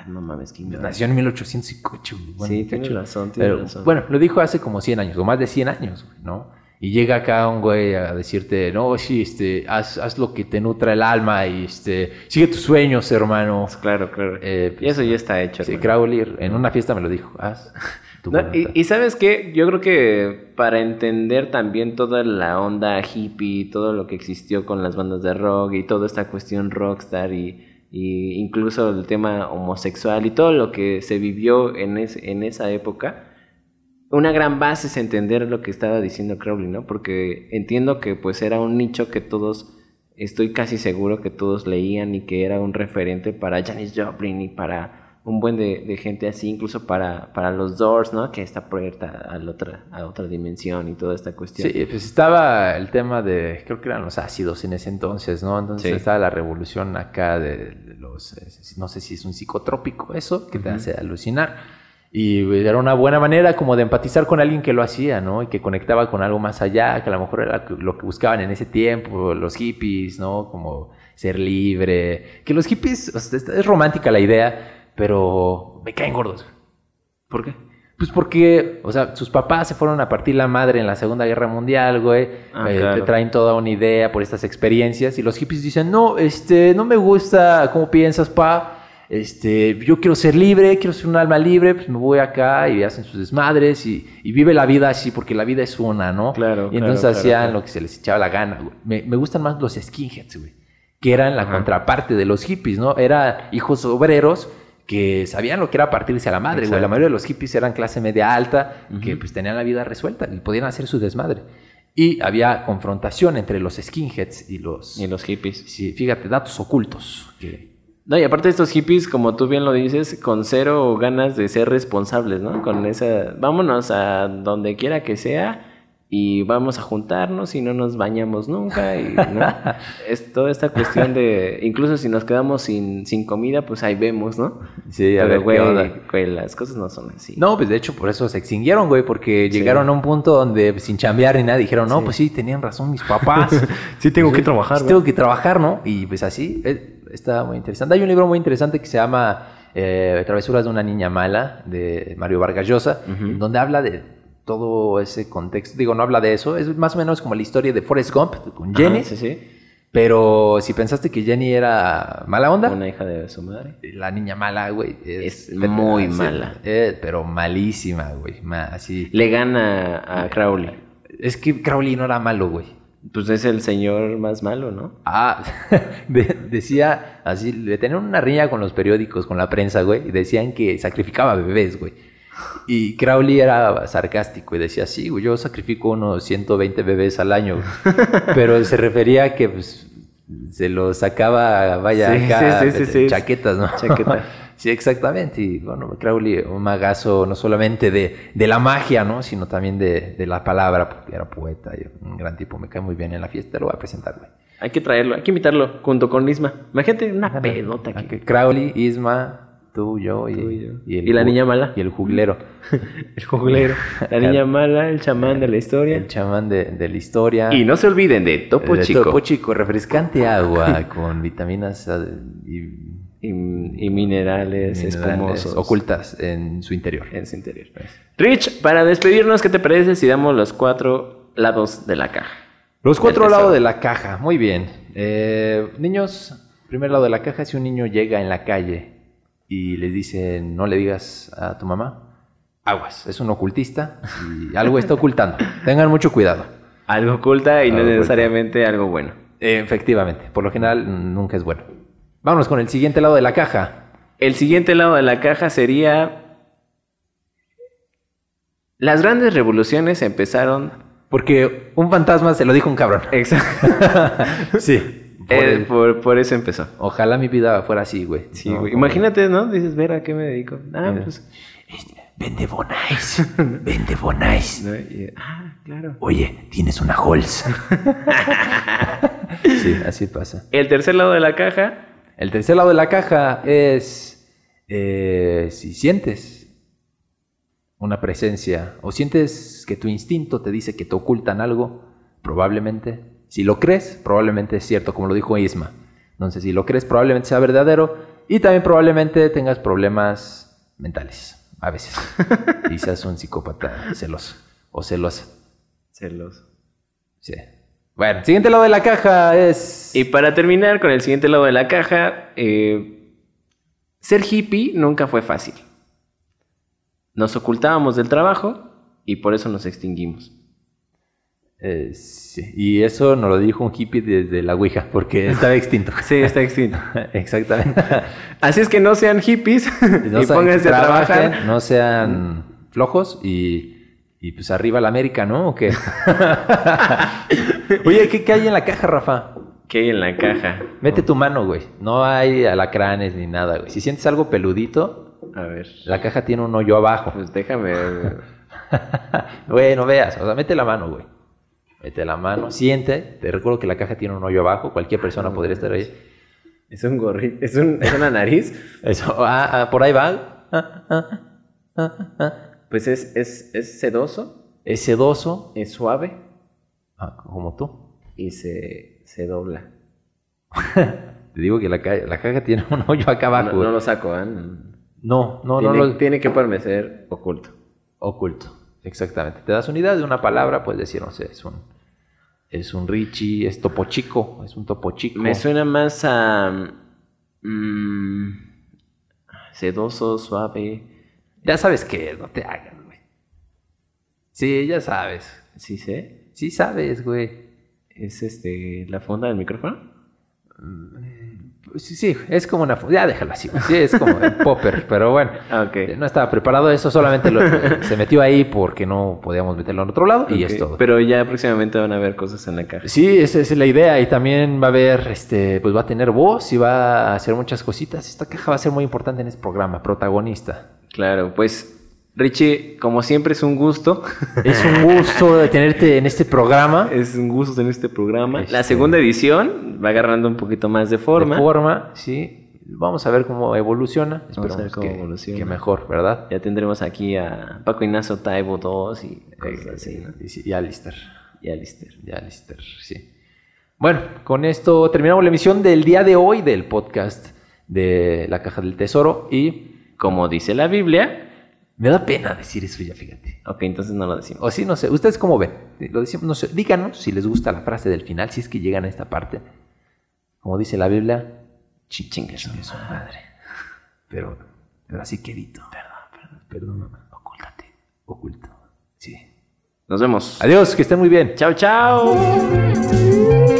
Ay, no mames, ignorante. Nació en 1808. güey. Bueno, Sí, chulo. razón, tienes Pero, razón. Bueno, lo dijo hace como 100 años, o más de 100 años, güey, ¿no? Y llega acá un güey a decirte, no, sí, este, haz, haz lo que te nutra el alma y este, sigue tus sueños, hermano. Claro, claro. Eh, y eso ya está hecho. Sí. Crowley en una fiesta me lo dijo, haz tu No, y, y sabes qué, yo creo que para entender también toda la onda hippie, todo lo que existió con las bandas de rock y toda esta cuestión rockstar y, y incluso el tema homosexual y todo lo que se vivió en, en esa época, una gran base es entender lo que estaba diciendo Crowley, ¿no? Porque entiendo que pues era un nicho que todos, estoy casi seguro que todos leían y que era un referente para Janis Joplin y para un buen de, de gente así, incluso para, para los Doors, ¿no? Que está proyecta a la otra, a otra dimensión y toda esta cuestión. Sí, pues estaba el tema de, creo que eran los ácidos en ese entonces, ¿no? Entonces Sí. estaba la revolución acá de, de los, eh, no sé si es un psicotrópico eso, que te Ujú. hace alucinar. Y era una buena manera como de empatizar con alguien que lo hacía, ¿no? Y que conectaba con algo más allá, que a lo mejor era lo que buscaban en ese tiempo, los hippies, ¿no? Como ser libre. Que los hippies, o sea, es- es romántica la idea, pero me caen gordos. ¿Por qué? Pues porque, o sea, sus papás se fueron a partir la madre en la Segunda Guerra Mundial, güey. Ah, Eh, claro. Te traen toda una idea por estas experiencias. Y los hippies dicen, no, este, no me gusta cómo piensas, pa. Este, yo quiero ser libre, quiero ser un alma libre, pues me voy acá y hacen sus desmadres y, y vive la vida así, porque la vida es una, ¿no? Claro, Y entonces claro, hacían claro, lo que se les echaba la gana, güey. Me, me gustan más los skinheads, güey. Que eran la Ajá. contraparte de los hippies, ¿no? Eran hijos obreros que sabían lo que era partirse a la madre, güey. La mayoría de los hippies eran clase media alta, que Ujú. pues tenían la vida resuelta y podían hacer su desmadre. Y había confrontación entre los skinheads y los... Y los hippies. Sí, fíjate, datos ocultos. que- No, y aparte estos hippies, como tú bien lo dices, con cero ganas de ser responsables, ¿no? Con esa, vámonos a donde quiera que sea y vamos a juntarnos y no nos bañamos nunca y ¿no? es toda esta cuestión de, incluso si nos quedamos sin, sin comida, pues ahí vemos, ¿no? Sí, a Pero, ver, ¿qué güey, onda? güey, las cosas no son así. No, pues de hecho por eso se extinguieron, güey, porque Sí. llegaron a un punto donde pues, sin chambear ni nada dijeron, no, Sí. pues sí, tenían razón mis papás. Sí tengo Pues, que trabajar, sí ¿no? tengo que trabajar, ¿no? Y pues así, eh, está muy interesante. Hay un libro muy interesante que se llama eh, Travesuras de una niña mala, de Mario Vargas Llosa, donde habla de todo ese contexto. Digo, no habla de eso, es más o menos como la historia de Forrest Gump con Jenny, Ajá, sí, sí. pero si pensaste que Jenny era mala onda, Una hija de su madre. la niña mala, güey, Es muy mala. eh, pero malísima, güey, así. Le gana a Crowley. Es que Crowley no era malo, güey. Pues es el señor más malo, ¿no? Ah, de- decía así, le tenían una riña con los periódicos, con la prensa, güey, y decían que sacrificaba bebés, güey. Y Crowley era sarcástico y decía, sí, yo sacrifico unos 120 bebés al año, güey". pero se refería a que, pues, se lo sacaba, vaya, Sí, acá, sí, sí, sí, sí. chaquetas, ¿no? Chaqueta. sí, exactamente. Y bueno, Crowley, un magazo no solamente de, de la magia, ¿no? Sino también de, de la palabra, porque era poeta y un gran tipo. Me cae muy bien en la fiesta, lo voy a presentar, güey. Hay que traerlo, hay que invitarlo junto con Isma. Imagínate una pedota aquí. que Crowley, Isma, tú, yo y, Tú y yo. el Y la niña mala. Y el juglero. El juglero, la niña mala, el chamán de la historia. el chamán de, de la historia. Y no se olviden de Topo De Chico. Topo Chico, refrescante agua con vitaminas y Y, y minerales, minerales espumosos. ocultas en su interior. en su interior. Rich, para despedirnos, ¿qué te parece si damos los cuatro lados de la caja? Los cuatro lados de la caja, muy bien. Eh, niños, primer lado de la caja, si un niño llega en la calle y le dice no le digas a tu mamá, aguas, es un ocultista y algo está ocultando. Tengan mucho cuidado. Algo oculta y no oculta. necesariamente algo bueno. Efectivamente, por lo general mm, nunca es bueno. Vámonos con el siguiente lado de la caja. El siguiente lado de la caja sería... Las grandes revoluciones empezaron... Porque un fantasma se lo dijo un cabrón. Exacto. Sí. Por Eh, el- por, por eso empezó. Ojalá mi vida fuera así, güey. Sí, No, güey. como- Imagínate, ¿no? Dices, ver a qué me dedico. Ah, pues... Vende Bonais. Vende Bonais. ah, claro. Oye, tienes una Halls. sí, así pasa. El tercer lado de la caja... El tercer lado de la caja es eh, si sientes una presencia o sientes que tu instinto te dice que te ocultan algo, probablemente, si lo crees, probablemente es cierto, como lo dijo Isma. Entonces, si lo crees, probablemente sea verdadero y también probablemente tengas problemas mentales, a veces. y seas un psicópata celoso o celosa. Celoso. Sí. Bueno, siguiente lado de la caja es... Y para terminar con el siguiente lado de la caja, eh, ser hippie nunca fue fácil. Nos ocultábamos del trabajo y por eso nos extinguimos. Eh, sí, Y eso nos lo dijo un hippie desde la Ouija, porque estaba extinto. Sí, está extinto. Exactamente. Así es que no sean hippies No y pónganse a trabajar. No sean flojos y, y pues arriba la América, ¿no? ¿O qué? Oye, ¿qué, qué hay en la caja, Rafa? ¿Qué hay en la caja? Mete tu mano, güey. No hay alacranes ni nada, güey. Si sientes algo peludito, A ver. la caja tiene un hoyo abajo. Pues déjame. Güey, no veas. O sea, mete la mano, güey. Mete la mano, siente. Te recuerdo que la caja tiene un hoyo abajo. Cualquier persona podría estar ahí. Es un gorrito. ¿Es, un- es una nariz. Eso, ah, ah, por ahí va. Ah, ah, ah, ah. Pues es, es, es sedoso, Es sedoso, es suave ah, como tú. y se, se dobla. Te digo que la, la caja tiene un hoyo acá abajo. No lo saco, ¿eh? No, no, tiene, no lo tiene que permanecer oculto. oculto. Exactamente. Te das unidad de una palabra, puedes decir, no sé, es un es un Richie, es topo chico, es un topo chico. Me suena más a. mm, sedoso, suave. Ya sabes qué, no te hagas, güey. Sí, ya sabes. Sí, sé. Sí sabes, güey. ¿Es este la funda del micrófono? Sí, sí, es como una... Ya déjalo así. Sí, es como el popper, pero bueno. Ok. No estaba preparado eso, solamente lo- se metió ahí porque no podíamos meterlo en otro lado y es todo. Pero ya próximamente van a ver cosas en la caja. Sí, esa es la idea y también va a haber, este, pues va a tener voz y va a hacer muchas cositas. Esta caja va a ser muy importante en este programa, protagonista. Claro, pues Richie, como siempre es un gusto. Es un gusto de tenerte en este programa. es un gusto tener este programa. La Este- segunda edición va agarrando un poquito más de forma. De forma, sí. Vamos a ver cómo evoluciona. Vamos a ver cómo que, evoluciona. que mejor, ¿verdad? Ya tendremos aquí a Paco Ignacio Taibo 2 y cosas así, ¿no? Y, y Alistair. Y Alistair. Y Alistair, sí. Bueno, con esto terminamos la emisión del día de hoy del podcast de La Caja del Tesoro y Como dice la Biblia. Me da pena decir eso ya, fíjate. Ok, entonces no lo decimos. O sí, no sé. ¿Ustedes cómo ven? Lo decimos, no sé. Díganos si les gusta la frase del final, si es que llegan a esta parte. Como dice la Biblia, chi- chingue su madre. Pero, pero así quedito. Perdón, perdón, perdón. Ocúltate. Oculto. Sí. Nos vemos. Adiós, que estén muy bien. Chao, chao.